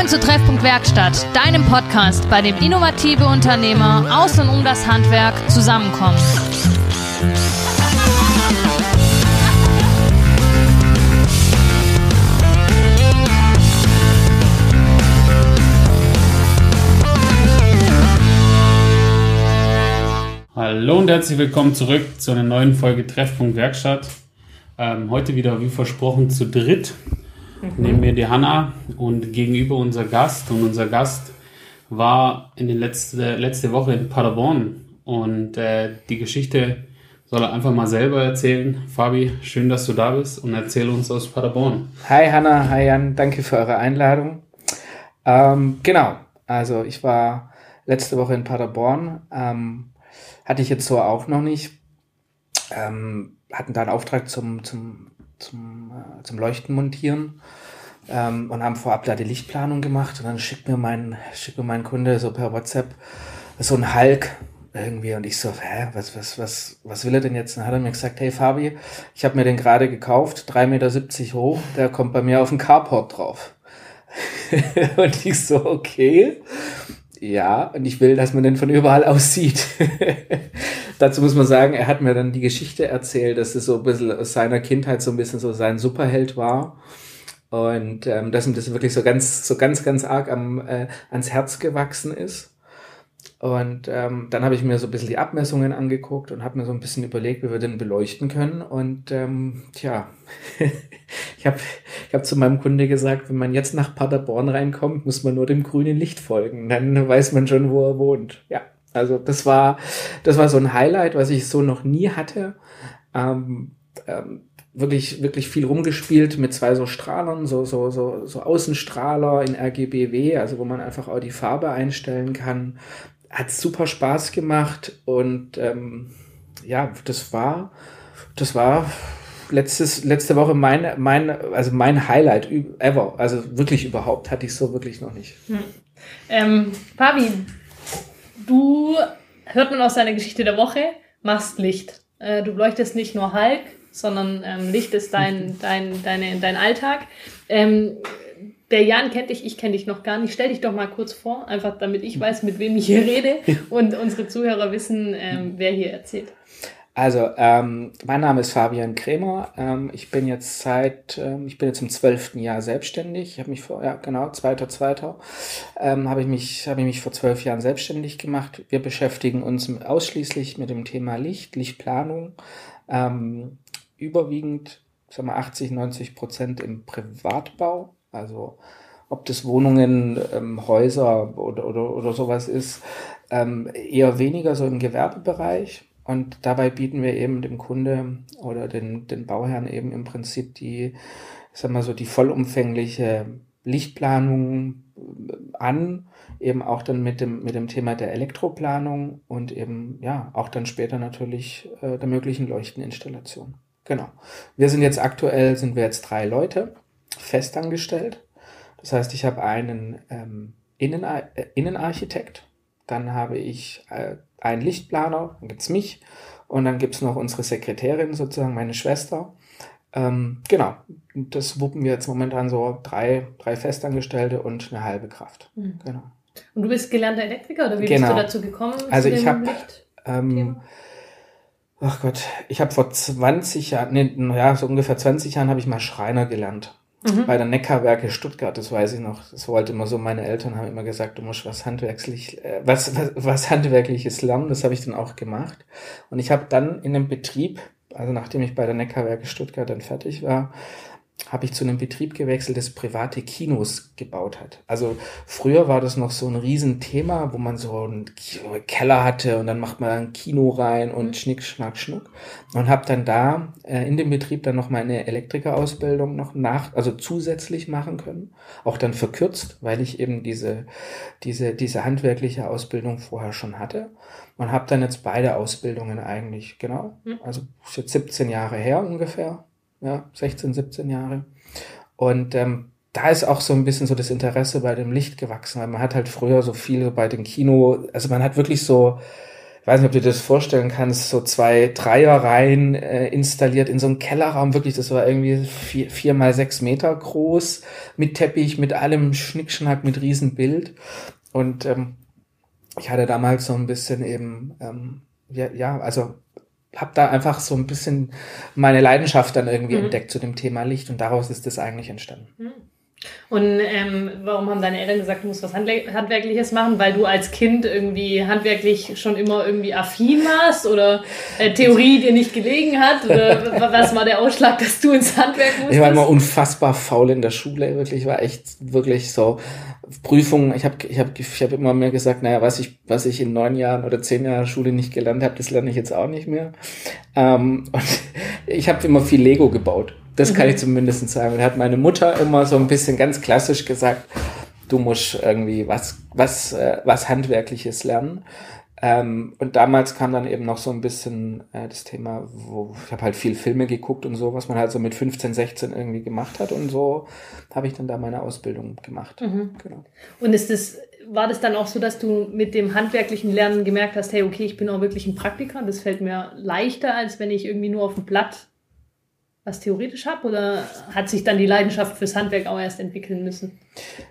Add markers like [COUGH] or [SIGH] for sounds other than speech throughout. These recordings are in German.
Willkommen zu Treffpunkt Werkstatt, deinem Podcast, bei dem innovative Unternehmer aus und um das Handwerk zusammenkommen. Hallo und herzlich willkommen zurück zu einer neuen Folge Treffpunkt Werkstatt. Ähm, heute wieder wie versprochen zu dritt. Mhm. Neben mir die Hanna und gegenüber unser Gast. Und unser Gast war in den letzte, letzte Woche in Paderborn. Und äh, die Geschichte soll er einfach mal selber erzählen. Fabi, schön, dass du da bist und erzähl uns aus Paderborn. Hi Hanna, hi Jan, danke für eure Einladung. Ähm, genau, also ich war letzte Woche in Paderborn. Ähm, hatte ich jetzt so auch noch nicht. Ähm, hatten da einen Auftrag zum, zum zum, äh, zum Leuchten montieren ähm, und haben vorab da die Lichtplanung gemacht und dann schickt mir mein, schickt mir mein Kunde so per WhatsApp so ein Hulk irgendwie und ich so, hä, was, was, was, was will er denn jetzt? dann hat er mir gesagt, hey Fabi, ich habe mir den gerade gekauft, 3,70 Meter hoch, der kommt bei mir auf den Carport drauf. [LAUGHS] und ich so, okay. Ja, und ich will, dass man den von überall aus sieht. [LAUGHS] Dazu muss man sagen, er hat mir dann die Geschichte erzählt, dass es so ein bisschen aus seiner Kindheit so ein bisschen so sein Superheld war. Und ähm, dass ihm das wirklich so ganz, so ganz, ganz arg am, äh, ans Herz gewachsen ist. Und ähm, dann habe ich mir so ein bisschen die Abmessungen angeguckt und habe mir so ein bisschen überlegt, wie wir den beleuchten können. Und ähm, tja, [LAUGHS] ich habe ich hab zu meinem Kunde gesagt, wenn man jetzt nach Paderborn reinkommt, muss man nur dem grünen Licht folgen. Dann weiß man schon, wo er wohnt. Ja. Also das war, das war so ein Highlight, was ich so noch nie hatte. Ähm, ähm, wirklich, wirklich viel rumgespielt mit zwei so Strahlern, so, so, so, so Außenstrahler in RGBW, also wo man einfach auch die Farbe einstellen kann. Hat super Spaß gemacht und ähm, ja, das war, das war letztes, letzte Woche mein, mein, also mein Highlight ever. Also wirklich überhaupt hatte ich so wirklich noch nicht. Hm. Ähm, Fabi, du, hört man aus deiner Geschichte der Woche, machst Licht. Äh, du leuchtest nicht nur Hulk, sondern ähm, Licht ist dein, [LAUGHS] dein, deine, dein Alltag. Ähm, der Jan kennt dich, ich kenne dich noch gar nicht. Stell dich doch mal kurz vor, einfach damit ich weiß, mit wem ich hier rede [LAUGHS] und unsere Zuhörer wissen, ähm, wer hier erzählt. Also, ähm, mein Name ist Fabian Krämer. Ähm, ich bin jetzt seit, ähm, ich bin jetzt im zwölften Jahr selbstständig. Ich habe mich vor, ja genau, zweiter, zweiter, ähm, habe ich mich, habe ich mich vor zwölf Jahren selbstständig gemacht. Wir beschäftigen uns ausschließlich mit dem Thema Licht, Lichtplanung. Ähm, überwiegend, sagen wir 80, 90 Prozent im Privatbau. Also ob das Wohnungen, ähm, Häuser oder, oder, oder sowas ist, ähm, eher weniger so im Gewerbebereich und dabei bieten wir eben dem Kunde oder den, den Bauherren eben im Prinzip die, ich sag mal so, die vollumfängliche Lichtplanung äh, an, eben auch dann mit dem, mit dem Thema der Elektroplanung und eben, ja, auch dann später natürlich äh, der möglichen Leuchteninstallation. Genau. Wir sind jetzt aktuell, sind wir jetzt drei Leute festangestellt. Das heißt, ich habe einen ähm, Innen, äh, Innenarchitekt, dann habe ich äh, einen Lichtplaner, dann gibt's mich und dann gibt's noch unsere Sekretärin sozusagen, meine Schwester. Ähm, genau, das wuppen wir jetzt momentan so drei, drei Festangestellte und eine halbe Kraft. Mhm. Genau. Und du bist gelernter Elektriker oder wie genau. bist du dazu gekommen? Also ich habe, ähm, ach Gott, ich habe vor 20 Jahren, nee, ja, so ungefähr 20 Jahren habe ich mal Schreiner gelernt. Mhm. Bei der Neckarwerke Stuttgart, das weiß ich noch. Das wollte immer so, meine Eltern haben immer gesagt, du musst was handwerklich, äh, was, was, was handwerkliches lernen. Das habe ich dann auch gemacht. Und ich habe dann in einem Betrieb, also nachdem ich bei der Neckarwerke Stuttgart dann fertig war, habe ich zu einem Betrieb gewechselt, das private Kinos gebaut hat. Also früher war das noch so ein Riesenthema, wo man so einen Keller hatte und dann macht man ein Kino rein und mhm. schnick, schnack, schnuck. Und habe dann da äh, in dem Betrieb dann noch meine Elektrikerausbildung noch nach, also zusätzlich machen können. Auch dann verkürzt, weil ich eben diese, diese, diese handwerkliche Ausbildung vorher schon hatte. Und habe dann jetzt beide Ausbildungen eigentlich, genau. Mhm. Also jetzt 17 Jahre her ungefähr ja, 16, 17 Jahre. Und ähm, da ist auch so ein bisschen so das Interesse bei dem Licht gewachsen, weil man hat halt früher so viel bei dem Kino, also man hat wirklich so, weiß nicht, ob du dir das vorstellen kannst, so zwei Dreierreihen äh, installiert in so einem Kellerraum, wirklich, das war irgendwie vier, vier mal sechs Meter groß, mit Teppich, mit allem Schnickschnack, mit Riesenbild. Und ähm, ich hatte damals so ein bisschen eben, ähm, ja, ja, also habe da einfach so ein bisschen meine Leidenschaft dann irgendwie mhm. entdeckt zu dem Thema Licht und daraus ist das eigentlich entstanden. Mhm. Und ähm, warum haben deine Eltern gesagt, du musst was Handwerkliches machen? Weil du als Kind irgendwie handwerklich schon immer irgendwie affin warst oder äh, Theorie dir nicht gelegen hat? Oder [LAUGHS] was war der Ausschlag, dass du ins Handwerk musstest? Ich war immer unfassbar faul in der Schule, wirklich. Ich war echt wirklich so Prüfungen. Ich habe ich hab, ich hab immer mehr gesagt, naja, was ich, was ich in neun Jahren oder zehn Jahren Schule nicht gelernt habe, das lerne ich jetzt auch nicht mehr. Ähm, [LAUGHS] und ich habe immer viel Lego gebaut. Das kann mhm. ich zumindest sagen. Und hat meine Mutter immer so ein bisschen ganz klassisch gesagt, du musst irgendwie was, was, äh, was Handwerkliches lernen. Ähm, und damals kam dann eben noch so ein bisschen äh, das Thema, wo ich habe halt viel Filme geguckt und so, was man halt so mit 15, 16 irgendwie gemacht hat und so habe ich dann da meine Ausbildung gemacht. Mhm. Genau. Und ist das, war das dann auch so, dass du mit dem handwerklichen Lernen gemerkt hast, hey, okay, ich bin auch wirklich ein Praktiker, das fällt mir leichter, als wenn ich irgendwie nur auf dem Blatt was theoretisch habe oder hat sich dann die Leidenschaft fürs Handwerk auch erst entwickeln müssen?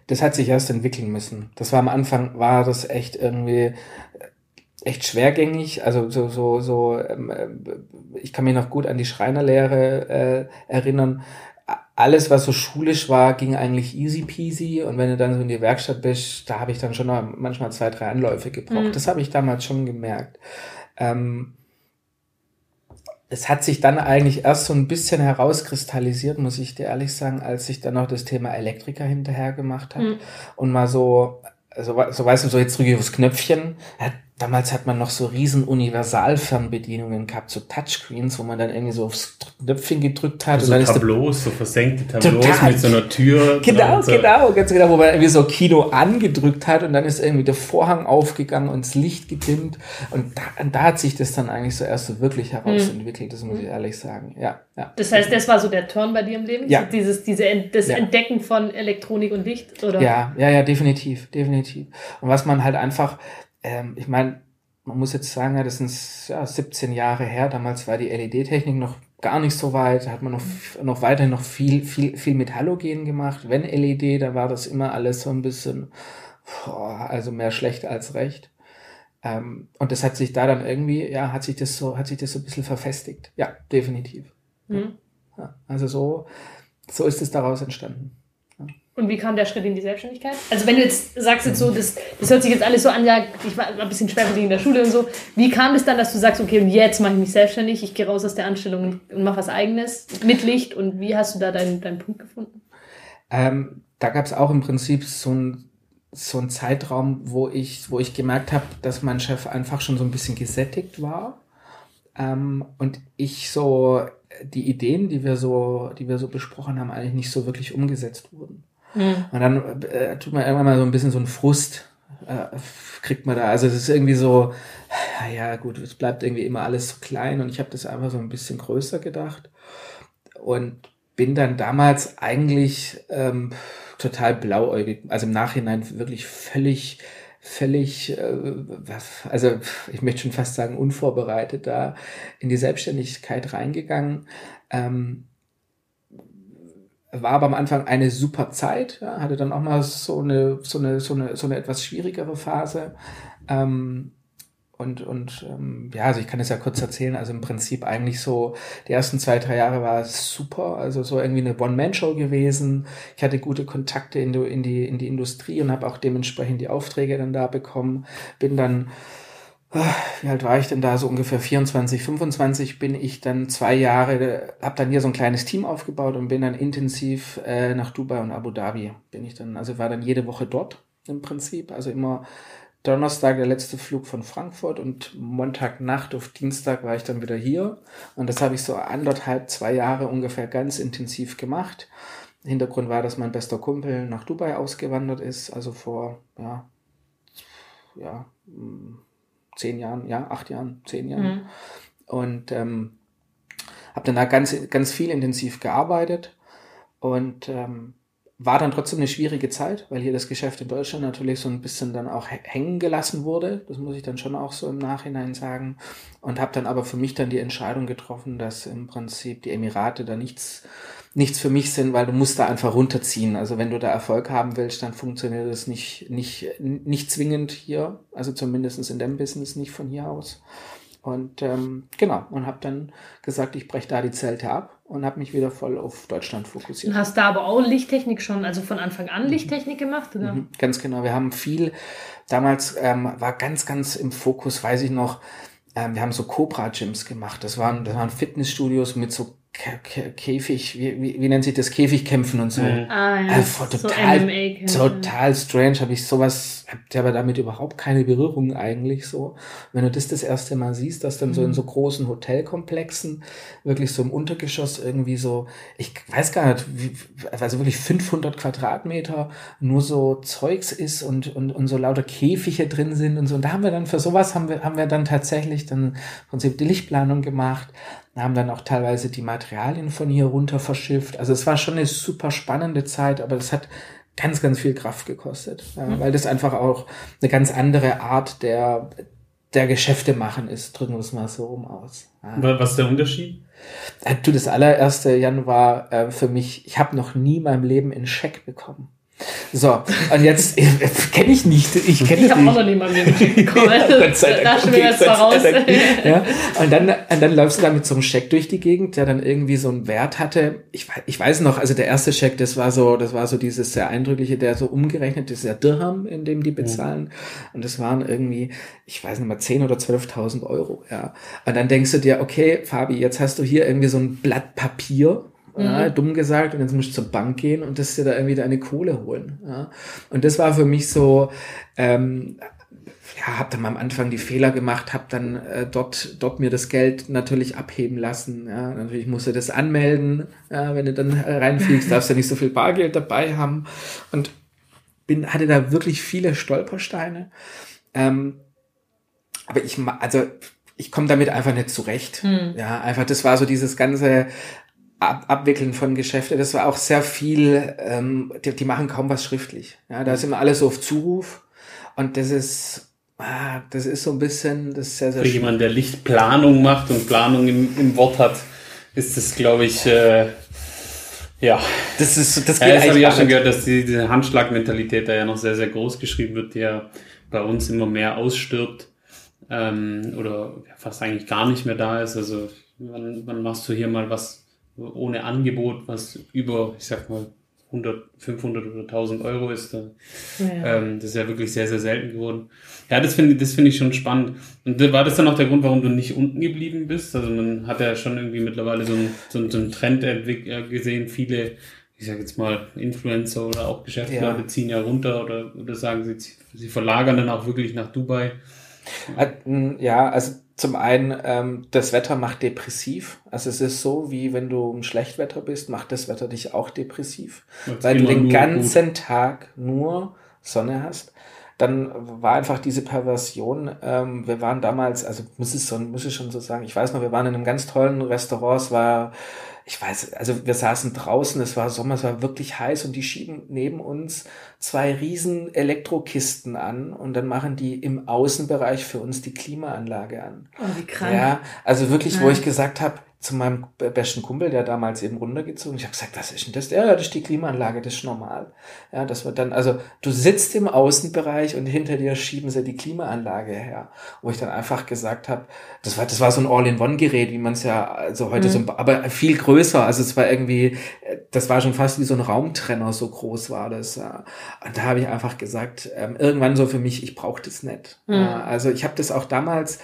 Das hat sich erst entwickeln müssen. Das war am Anfang, war das echt irgendwie echt schwergängig. Also so, so, so, ähm, äh, ich kann mich noch gut an die Schreinerlehre äh, erinnern. Alles, was so schulisch war, ging eigentlich easy peasy. Und wenn du dann so in die Werkstatt bist, da habe ich dann schon noch manchmal zwei, drei Anläufe gebraucht. Mhm. Das habe ich damals schon gemerkt. Ähm, es hat sich dann eigentlich erst so ein bisschen herauskristallisiert, muss ich dir ehrlich sagen, als ich dann noch das Thema Elektriker hinterher gemacht habe mhm. und mal so, so, so weißt du, so jetzt drücke ich aufs Knöpfchen, Damals hat man noch so riesen Universalfernbedienungen gehabt, so Touchscreens, wo man dann irgendwie so aufs Knöpfchen gedrückt hat. So und dann Tableaus, so versenkte Tableaus total. mit so einer Tür. [LAUGHS] Genau, so. genau, ganz genau, wo man irgendwie so Kino angedrückt hat und dann ist irgendwie der Vorhang aufgegangen und das Licht gedimmt. Und da, und da hat sich das dann eigentlich so erst so wirklich herausentwickelt, das muss ich ehrlich sagen. Ja, ja. Das heißt, das war so der Turn bei dir im Leben? Ja. Dieses, diese, das ja. Entdecken von Elektronik und Licht, oder? Ja, ja, ja, definitiv, definitiv. Und was man halt einfach, ähm, ich meine, man muss jetzt sagen, ja, das sind ja, 17 Jahre her. Damals war die LED-Technik noch gar nicht so weit. Da hat man noch, noch weiterhin noch viel, viel, viel mit Halogen gemacht. Wenn LED, da war das immer alles so ein bisschen, boah, also mehr schlecht als recht. Ähm, und das hat sich da dann irgendwie, ja, hat sich das so, hat sich das so ein bisschen verfestigt. Ja, definitiv. Mhm. Ja, also so, so ist es daraus entstanden. Und wie kam der Schritt in die Selbstständigkeit? Also wenn du jetzt sagst jetzt so, das, das hört sich jetzt alles so an, ja, ich war ein bisschen schwer in der Schule und so. Wie kam es dann, dass du sagst, okay, und jetzt mache ich mich selbstständig, ich gehe raus aus der Anstellung und mache was eigenes mit Licht und wie hast du da deinen, deinen Punkt gefunden? Ähm, da gab es auch im Prinzip so ein so ein Zeitraum, wo ich, wo ich gemerkt habe, dass mein Chef einfach schon so ein bisschen gesättigt war. Ähm, und ich so die Ideen, die wir so, die wir so besprochen haben, eigentlich nicht so wirklich umgesetzt wurden. Mhm. Und dann äh, tut man irgendwann mal so ein bisschen so einen Frust, äh, kriegt man da. Also es ist irgendwie so, ja gut, es bleibt irgendwie immer alles so klein und ich habe das einfach so ein bisschen größer gedacht und bin dann damals eigentlich ähm, total blauäugig, also im Nachhinein wirklich völlig völlig, äh, also ich möchte schon fast sagen, unvorbereitet da in die Selbstständigkeit reingegangen. Ähm, war aber am Anfang eine super Zeit, ja, hatte dann auch mal so eine, so eine, so eine, so eine etwas schwierigere Phase. Ähm, und, und ähm, ja, also ich kann es ja kurz erzählen. Also im Prinzip eigentlich so, die ersten zwei, drei Jahre war es super. Also so irgendwie eine One-Man-Show gewesen. Ich hatte gute Kontakte in die, in die, in die Industrie und habe auch dementsprechend die Aufträge dann da bekommen. Bin dann wie alt war ich denn da? So ungefähr 24, 25 bin ich dann zwei Jahre, habe dann hier so ein kleines Team aufgebaut und bin dann intensiv äh, nach Dubai und Abu Dhabi. Bin ich dann, also war dann jede Woche dort im Prinzip. Also immer Donnerstag der letzte Flug von Frankfurt und Montagnacht auf Dienstag war ich dann wieder hier. Und das habe ich so anderthalb, zwei Jahre ungefähr ganz intensiv gemacht. Hintergrund war, dass mein bester Kumpel nach Dubai ausgewandert ist, also vor, ja, ja, zehn Jahren, ja, acht Jahren, zehn Jahren. Mhm. Und ähm, habe dann da ganz, ganz viel intensiv gearbeitet und ähm, war dann trotzdem eine schwierige Zeit, weil hier das Geschäft in Deutschland natürlich so ein bisschen dann auch hängen gelassen wurde. Das muss ich dann schon auch so im Nachhinein sagen. Und habe dann aber für mich dann die Entscheidung getroffen, dass im Prinzip die Emirate da nichts, nichts für mich sind, weil du musst da einfach runterziehen. Also wenn du da Erfolg haben willst, dann funktioniert das nicht, nicht, nicht zwingend hier. Also zumindestens in dem Business nicht von hier aus. Und ähm, genau, und habe dann gesagt, ich breche da die Zelte ab und habe mich wieder voll auf Deutschland fokussiert. Und hast da aber auch Lichttechnik schon, also von Anfang an mhm. Lichttechnik gemacht? Oder? Mhm, ganz genau, wir haben viel, damals ähm, war ganz, ganz im Fokus, weiß ich noch, ähm, wir haben so Cobra-Gyms gemacht. Das waren, das waren Fitnessstudios mit so Käfig, wie, wie, wie nennt sich das, Käfigkämpfen und so. Mhm. Ah, ja. Also, total, so total strange, habe ich sowas, habt ihr aber damit überhaupt keine Berührung eigentlich so. Wenn du das das erste Mal siehst, dass dann mhm. so in so großen Hotelkomplexen, wirklich so im Untergeschoss irgendwie so, ich weiß gar nicht, wie, also wirklich 500 Quadratmeter nur so Zeugs ist und, und, und so lauter Käfige drin sind und so. Und da haben wir dann, für sowas haben wir, haben wir dann tatsächlich dann im Prinzip die Lichtplanung gemacht haben dann auch teilweise die Materialien von hier runter verschifft. Also es war schon eine super spannende Zeit, aber das hat ganz, ganz viel Kraft gekostet, ja, mhm. weil das einfach auch eine ganz andere Art der, der Geschäfte machen ist, drücken wir es mal so rum aus. Ja. Was ist der Unterschied? Äh, du, das allererste, Jan, war äh, für mich, ich habe noch nie in meinem Leben einen Scheck bekommen. So, und jetzt äh, kenne ich nicht. Ich kenne Ich habe auch noch nie mal mir bekommen. Gott sei Dank. Da okay, wir jetzt mal raus. ja, und, dann, und dann läufst du da mit so einem Scheck durch die Gegend, der dann irgendwie so einen Wert hatte. Ich, ich weiß noch, also der erste Scheck, das war so, das war so dieses sehr eindrückliche, der so umgerechnet ist, der Dirham, in dem die bezahlen. Ja. Und das waren irgendwie, ich weiß nicht mal, 10.000 oder 12.000 Euro. Ja. Und dann denkst du dir, okay, Fabi, jetzt hast du hier irgendwie so ein Blatt Papier ja, mhm. dumm gesagt, und jetzt musst du zur Bank gehen und das dir da irgendwie deine Kohle holen. Ja. Und das war für mich so, ähm, ja, habe dann am Anfang die Fehler gemacht, habe dann äh, dort, dort mir das Geld natürlich abheben lassen. Ja. Natürlich musst du das anmelden, ja, wenn du dann reinfliegst, darfst du nicht so viel Bargeld dabei haben. Und bin, hatte da wirklich viele Stolpersteine. Ähm, aber ich, also ich komme damit einfach nicht zurecht. Hm. Ja, einfach, das war so dieses ganze Ab Abwickeln von Geschäfte, das war auch sehr viel, ähm, die, die machen kaum was schriftlich. Ja, da ist immer alles so auf Zuruf und das ist, ah, das ist so ein bisschen, das ist sehr, sehr Für jemand, der Lichtplanung macht und Planung im, im Wort hat, ist das, glaube ich, äh, ja. Das ist, das geht ja, das habe ich auch schon gehört, dass die, diese Handschlagmentalität da ja noch sehr, sehr groß geschrieben wird, die ja bei uns immer mehr ausstirbt ähm, oder fast eigentlich gar nicht mehr da ist. Also wann, wann machst du hier mal was ohne Angebot, was über, ich sag mal, 100, 500 oder 1000 Euro ist. Da, ja. ähm, das ist ja wirklich sehr, sehr selten geworden. Ja, das finde das finde ich schon spannend. Und war das dann auch der Grund, warum du nicht unten geblieben bist? Also man hat ja schon irgendwie mittlerweile so einen, so einen, so einen Trend äh, gesehen. Viele, ich sage jetzt mal, Influencer oder auch Geschäftsleute ja. ziehen ja runter oder, oder sagen sie, sie verlagern dann auch wirklich nach Dubai. Ja, also zum einen, ähm, das Wetter macht depressiv. Also es ist so, wie wenn du im Schlechtwetter bist, macht das Wetter dich auch depressiv. Jetzt weil du den ganzen gut. Tag nur Sonne hast. Dann war einfach diese Perversion. Ähm, wir waren damals, also muss es, so, muss ich schon so sagen, ich weiß noch, wir waren in einem ganz tollen Restaurant. Es war ich weiß, also wir saßen draußen, es war Sommer, es war wirklich heiß und die schieben neben uns zwei riesen Elektrokisten an und dann machen die im Außenbereich für uns die Klimaanlage an. Oh, wie krank. Ja, also wirklich, ja. wo ich gesagt habe, zu meinem besten Kumpel, der damals eben runtergezogen. Ich habe gesagt, was ist denn das? Ja, das ist die Klimaanlage, das ist normal. Ja, das wird dann, also du sitzt im Außenbereich und hinter dir schieben sie die Klimaanlage her. Wo ich dann einfach gesagt habe, das war, das war so ein All-in-One-Gerät, wie man es ja also heute mhm. so, aber viel größer. Also es war irgendwie, das war schon fast wie so ein Raumtrenner, so groß war das. Ja. Und da habe ich einfach gesagt, ähm, irgendwann so für mich, ich brauche das nicht. Mhm. Also ich habe das auch damals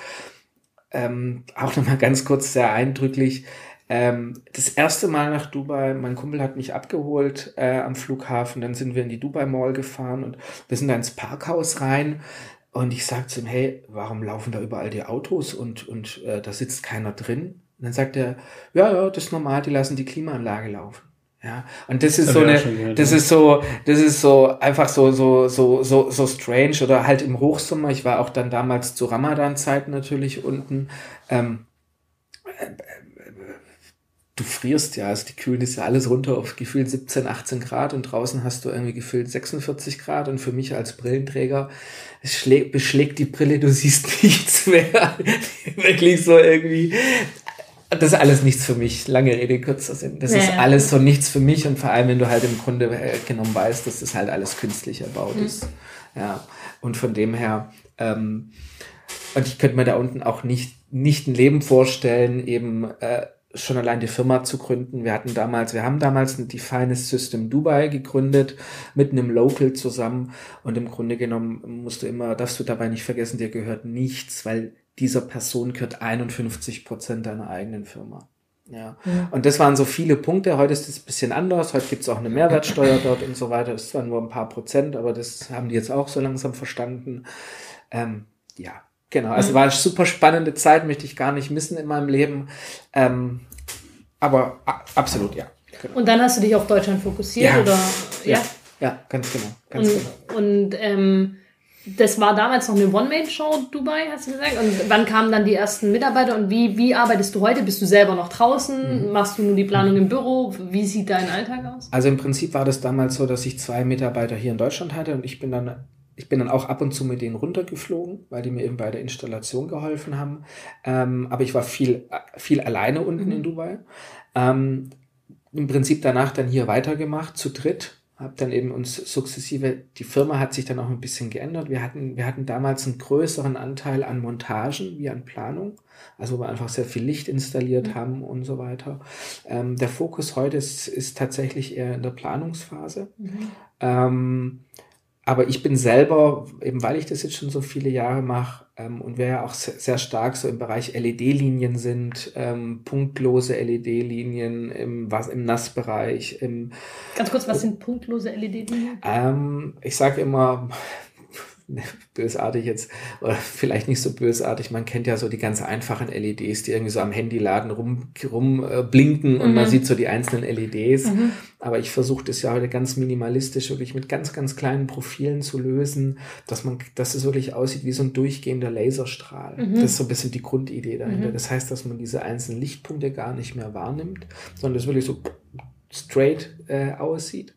ähm, auch nochmal ganz kurz sehr eindrücklich. Ähm, das erste Mal nach Dubai, mein Kumpel hat mich abgeholt äh, am Flughafen, dann sind wir in die Dubai Mall gefahren und wir sind da ins Parkhaus rein und ich sag zu ihm, hey, warum laufen da überall die Autos und, und äh, da sitzt keiner drin? Und dann sagt er, ja, ja, das ist normal, die lassen die Klimaanlage laufen. Ja, und das ist das so eine, gehört, das ja. ist so, das ist so einfach so, so, so, so, so strange oder halt im Hochsommer. Ich war auch dann damals zu Ramadan-Zeit natürlich unten. Ähm, du frierst ja, also die kühlen ist ja alles runter auf gefühlt 17, 18 Grad und draußen hast du irgendwie gefühlt 46 Grad und für mich als Brillenträger es schlägt, beschlägt die Brille, du siehst [LAUGHS] nichts mehr. Wirklich so irgendwie. Das ist alles nichts für mich. Lange Rede, kurzer Sinn. Das ja, ist alles so nichts für mich und vor allem, wenn du halt im Grunde äh, genommen weißt, dass das halt alles künstlich erbaut mhm. ist. Ja. Und von dem her, ähm, und ich könnte mir da unten auch nicht, nicht ein Leben vorstellen, eben äh, schon allein die Firma zu gründen. Wir hatten damals, wir haben damals ein Definest System Dubai gegründet, mit einem Local zusammen. Und im Grunde genommen musst du immer, darfst du dabei nicht vergessen, dir gehört nichts, weil dieser Person gehört 51 Prozent deiner eigenen Firma. Ja. ja. Und das waren so viele Punkte. Heute ist es ein bisschen anders. Heute gibt es auch eine Mehrwertsteuer dort und so weiter. Das waren nur ein paar Prozent, aber das haben die jetzt auch so langsam verstanden. Ähm, ja, Genau, also mhm. war eine super spannende Zeit, möchte ich gar nicht missen in meinem Leben. Ähm, aber absolut, ja. Genau. Und dann hast du dich auf Deutschland fokussiert, ja. oder? Ja, ja, ganz genau. Ganz und, genau. und ähm, das war damals noch eine One-Man-Show Dubai, hast du gesagt. Und wann kamen dann die ersten Mitarbeiter und wie, wie arbeitest du heute? Bist du selber noch draußen? Mhm. Machst du nur die Planung im Büro? Wie sieht dein Alltag aus? Also im Prinzip war das damals so, dass ich zwei Mitarbeiter hier in Deutschland hatte und ich bin dann ich bin dann auch ab und zu mit denen runtergeflogen, weil die mir eben bei der Installation geholfen haben. Ähm, aber ich war viel, viel alleine unten mhm. in Dubai. Ähm, Im Prinzip danach dann hier weitergemacht, zu dritt. Hab dann eben uns sukzessive, die Firma hat sich dann auch ein bisschen geändert. Wir hatten, wir hatten damals einen größeren Anteil an Montagen wie an Planung, also wo wir einfach sehr viel Licht installiert mhm. haben und so weiter. Ähm, der Fokus heute ist, ist tatsächlich eher in der Planungsphase. Mhm. Ähm, aber ich bin selber, eben weil ich das jetzt schon so viele Jahre mache ähm, und wir ja auch sehr, sehr stark so im Bereich LED-Linien sind, ähm, punktlose LED-Linien im, was, im Nassbereich. Im, Ganz kurz, was sind punktlose LED-Linien? Ähm, ich sage immer, [LAUGHS] bösartig jetzt, oder vielleicht nicht so bösartig, man kennt ja so die ganz einfachen LEDs, die irgendwie so am Handyladen rum, rum äh, und mhm. man sieht so die einzelnen LEDs. Mhm. Aber ich versuche das ja heute ganz minimalistisch, wirklich mit ganz, ganz kleinen Profilen zu lösen, dass man, dass es wirklich aussieht wie so ein durchgehender Laserstrahl. Mhm. Das ist so ein bisschen die Grundidee dahinter. Mhm. Das heißt, dass man diese einzelnen Lichtpunkte gar nicht mehr wahrnimmt, sondern es wirklich so straight äh, aussieht.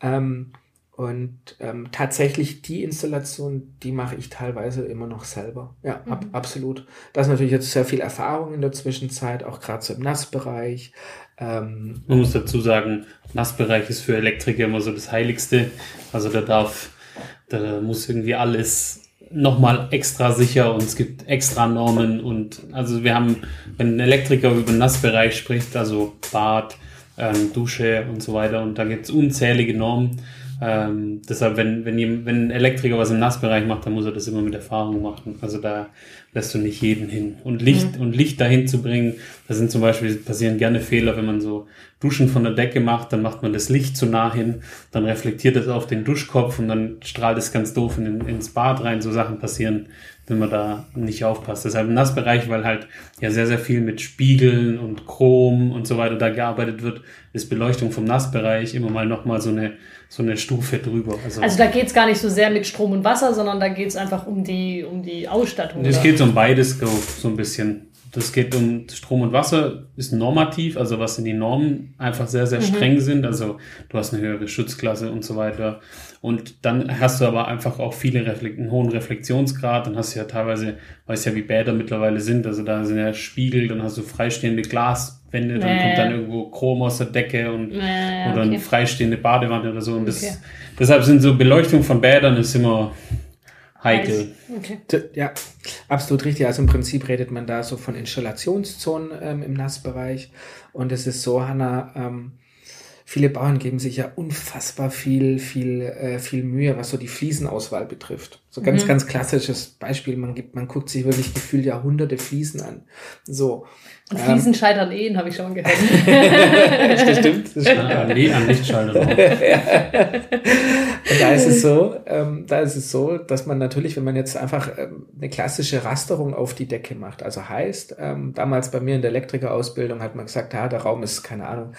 Ähm, und ähm, tatsächlich die Installation, die mache ich teilweise immer noch selber. Ja, mhm. ab, absolut. Da ist natürlich jetzt sehr viel Erfahrung in der Zwischenzeit, auch gerade so im Nassbereich. Ähm, Man muss dazu sagen, Nassbereich ist für Elektriker immer so das Heiligste. Also da darf, da muss irgendwie alles nochmal extra sicher und es gibt extra Normen und also wir haben, wenn ein Elektriker über den Nassbereich spricht, also Bad, ähm, Dusche und so weiter und da gibt es unzählige Normen ähm, deshalb, wenn, wenn, wenn ein Elektriker was im Nassbereich macht, dann muss er das immer mit Erfahrung machen. Also da lässt du nicht jeden hin. Und Licht, mhm. und Licht dahin zu bringen, da sind zum Beispiel, passieren gerne Fehler, wenn man so Duschen von der Decke macht, dann macht man das Licht zu nah hin, dann reflektiert es auf den Duschkopf und dann strahlt es ganz doof in, ins Bad rein. So Sachen passieren, wenn man da nicht aufpasst. Deshalb im Nassbereich, weil halt ja sehr, sehr viel mit Spiegeln und Chrom und so weiter da gearbeitet wird, ist Beleuchtung vom Nassbereich immer mal nochmal so eine so eine Stufe drüber. Also, also da geht es gar nicht so sehr mit Strom und Wasser, sondern da geht es einfach um die, um die Ausstattung. Es geht um beides so, so ein bisschen. Das geht um Strom und Wasser, ist normativ, also was in die Normen einfach sehr, sehr mhm. streng sind. Also du hast eine höhere Schutzklasse und so weiter. Und dann hast du aber einfach auch viele Reflekt einen hohen Reflexionsgrad. Dann hast du ja teilweise, weiß ja, wie Bäder mittlerweile sind. Also da sind ja Spiegel, dann hast du freistehende Glas, Wände, dann kommt dann irgendwo Chrom aus der Decke und naja, oder eine freistehende Badewanne oder so. Und das, okay. deshalb sind so Beleuchtung von Bädern ist immer heikel. Okay. Ja, absolut richtig. Also im Prinzip redet man da so von Installationszonen ähm, im Nassbereich. Und es ist so, Hanna, ähm, viele Bauern geben sich ja unfassbar viel, viel, äh, viel Mühe, was so die Fliesenauswahl betrifft. So ganz, mhm. ganz klassisches Beispiel. Man gibt, man guckt sich wirklich gefühlt ja hunderte Fliesen an. So. Und Fliesen ähm, scheitern Ehen, habe ich schon gehört. [LAUGHS] das stimmt. Das stimmt. Ja, nee, an nicht scheitern [LAUGHS] Und da ist es so, ähm, da ist es so, dass man natürlich, wenn man jetzt einfach ähm, eine klassische Rasterung auf die Decke macht, also heißt, ähm, damals bei mir in der Elektrikerausbildung hat man gesagt, ja, der Raum ist, keine Ahnung,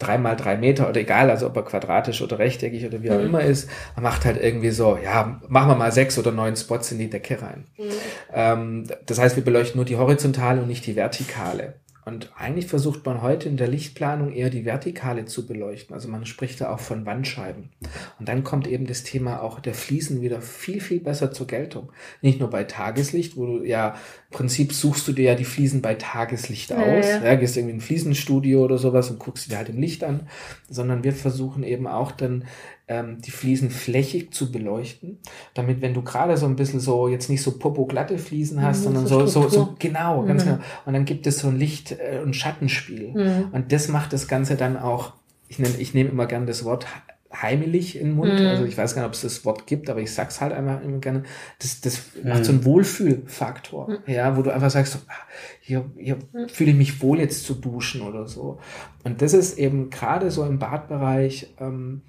drei mal drei Meter oder egal, also ob er quadratisch oder rechteckig oder wie auch mhm. immer ist, man macht halt irgendwie so, ja, machen wir mal sechs oder neun Spots in die Decke rein. Mhm. Ähm, das heißt, wir beleuchten nur die horizontale und nicht die vertikale. Und eigentlich versucht man heute in der Lichtplanung eher die Vertikale zu beleuchten. Also man spricht da auch von Wandscheiben. Und dann kommt eben das Thema auch der Fliesen wieder viel, viel besser zur Geltung. Nicht nur bei Tageslicht, wo du ja, im Prinzip suchst du dir ja die Fliesen bei Tageslicht aus. Ja, ja. ja gehst irgendwie in ein Fliesenstudio oder sowas und guckst dir halt im Licht an. Sondern wir versuchen eben auch dann ähm, die Fliesen flächig zu beleuchten, damit wenn du gerade so ein bisschen so, jetzt nicht so popoglatte Fliesen hast, mhm, sondern so, so, so, genau, ganz mhm. genau. Und dann gibt es so ein Licht- äh, und Schattenspiel. Mhm. Und das macht das Ganze dann auch, ich nenne, ich nehme immer gerne das Wort heimelig in den Mund. Mhm. Also ich weiß gar nicht, ob es das Wort gibt, aber ich sag's halt einfach immer gerne. Das, das mhm. macht so einen Wohlfühlfaktor, mhm. ja, wo du einfach sagst, so, ah, hier, hier mhm. fühle ich mich wohl jetzt zu duschen oder so. Und das ist eben gerade so im Badbereich ähm,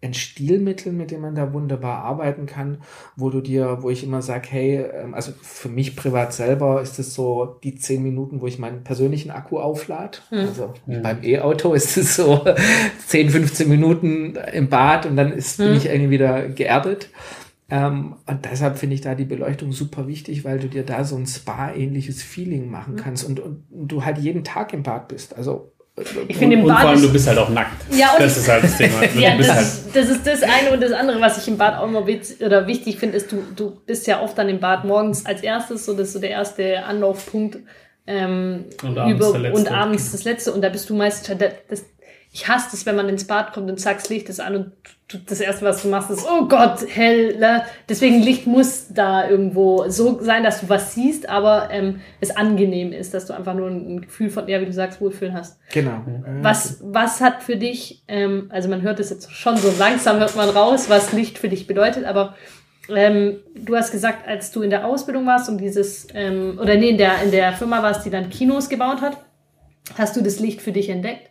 ein Stilmittel, mit dem man da wunderbar arbeiten kann, wo du dir, wo ich immer sage, hey, ähm, also für mich privat selber ist es so die zehn Minuten, wo ich meinen persönlichen Akku auflade. Hm. Also hm. beim E-Auto ist es so [LAUGHS] 10, 15 Minuten im Bad und dann ist, hm. bin ich irgendwie wieder geerdet. Ähm, und deshalb finde ich da die Beleuchtung super wichtig, weil du dir da so ein Spa-ähnliches Feeling machen hm. kannst und, und, und du halt jeden Tag im Bad bist. Also ich finde im Bad. Und vor allem, du bist halt auch nackt. Ja, und das ist halt das Thema. [LAUGHS] ja, das, halt das, ist das eine und das andere, was ich im Bad auch immer witz, oder wichtig finde, ist, du, du bist ja oft dann im Bad morgens als erstes, so das ist so der erste Anlaufpunkt. Ähm, und abends, über, und abends das letzte. Und da bist du meistens, das, ich hasse es, wenn man ins Bad kommt und sagst, Licht ist an und du, das erste, was du machst, ist, oh Gott, hell. Ne? Deswegen Licht muss da irgendwo so sein, dass du was siehst, aber ähm, es angenehm ist, dass du einfach nur ein Gefühl von, ja, wie du sagst, Wohlfühlen hast. Genau. Was, was hat für dich, ähm, also man hört es jetzt schon so langsam, hört man raus, was Licht für dich bedeutet, aber ähm, du hast gesagt, als du in der Ausbildung warst und dieses, ähm, oder nee, in der, in der Firma warst, die dann Kinos gebaut hat, hast du das Licht für dich entdeckt?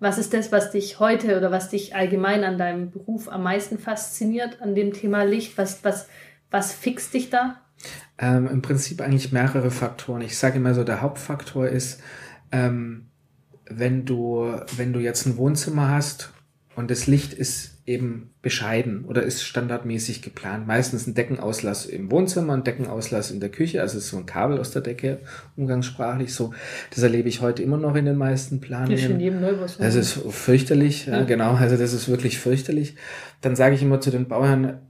Was ist das, was dich heute oder was dich allgemein an deinem Beruf am meisten fasziniert, an dem Thema Licht? Was, was, was fixt dich da? Ähm, Im Prinzip eigentlich mehrere Faktoren. Ich sage immer so, der Hauptfaktor ist, ähm, wenn du, wenn du jetzt ein Wohnzimmer hast und das Licht ist eben bescheiden oder ist standardmäßig geplant. Meistens ein Deckenauslass im Wohnzimmer, ein Deckenauslass in der Küche, also so ein Kabel aus der Decke, umgangssprachlich so. Das erlebe ich heute immer noch in den meisten Planungen. Das ist in jedem Neubus. Das ist fürchterlich, ja. ja, genau, also das ist wirklich fürchterlich. Dann sage ich immer zu den Bauern,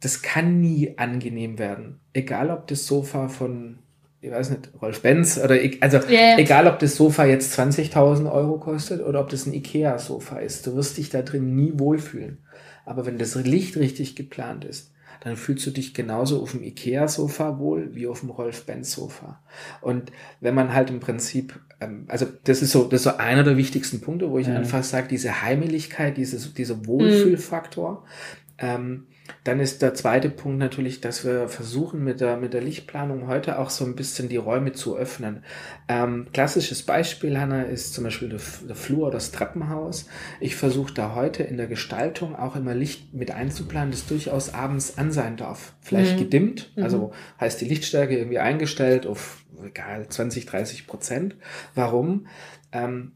das kann nie angenehm werden. Egal ob das Sofa von ich weiß nicht, Rolf Benz oder ich, also yeah. egal ob das Sofa jetzt 20.000 Euro kostet oder ob das ein Ikea-Sofa ist, du wirst dich da drin nie wohlfühlen. Aber wenn das Licht richtig geplant ist, dann fühlst du dich genauso auf dem Ikea-Sofa wohl wie auf dem Rolf-Benz-Sofa. Und wenn man halt im Prinzip, ähm, also das ist so, das ist so einer der wichtigsten Punkte, wo ich mhm. einfach sage, diese Heimeligkeit, dieses, dieser Wohlfühlfaktor, mhm. ähm, dann ist der zweite Punkt natürlich, dass wir versuchen mit der, mit der Lichtplanung heute auch so ein bisschen die Räume zu öffnen. Ähm, klassisches Beispiel, Hanna, ist zum Beispiel der, der Flur oder das Treppenhaus. Ich versuche da heute in der Gestaltung auch immer Licht mit einzuplanen, das durchaus abends an sein darf. Vielleicht mhm. gedimmt, also mhm. heißt die Lichtstärke irgendwie eingestellt auf egal 20, 30 Prozent. Warum? Ähm,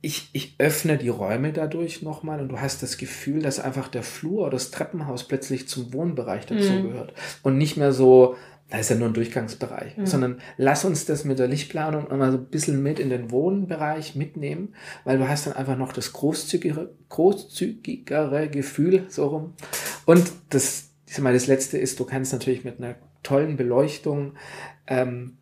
ich, ich öffne die Räume dadurch nochmal und du hast das Gefühl, dass einfach der Flur oder das Treppenhaus plötzlich zum Wohnbereich dazugehört. Mhm. Und nicht mehr so, da ist ja nur ein Durchgangsbereich, mhm. sondern lass uns das mit der Lichtplanung mal so ein bisschen mit in den Wohnbereich mitnehmen, weil du hast dann einfach noch das großzügigere, großzügigere Gefühl, so rum. Und das, ich sag mal, das letzte ist, du kannst natürlich mit einer tollen Beleuchtung ähm,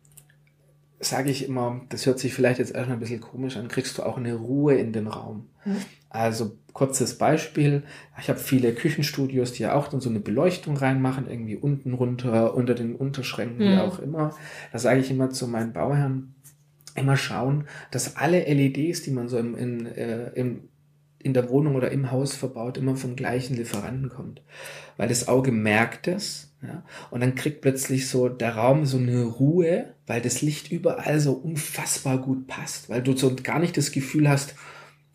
sage ich immer, das hört sich vielleicht jetzt erstmal ein bisschen komisch an, kriegst du auch eine Ruhe in den Raum. Mhm. Also kurzes Beispiel, ich habe viele Küchenstudios, die ja auch dann so eine Beleuchtung reinmachen, irgendwie unten runter, unter den Unterschränken, mhm. wie auch immer. Da sage ich immer zu meinen Bauherren, immer schauen, dass alle LEDs, die man so im, in, äh, im, in der Wohnung oder im Haus verbaut, immer vom gleichen Lieferanten kommt. Weil das Auge merkt es ja? Und dann kriegt plötzlich so der Raum so eine Ruhe, weil das Licht überall so unfassbar gut passt, weil du so gar nicht das Gefühl hast,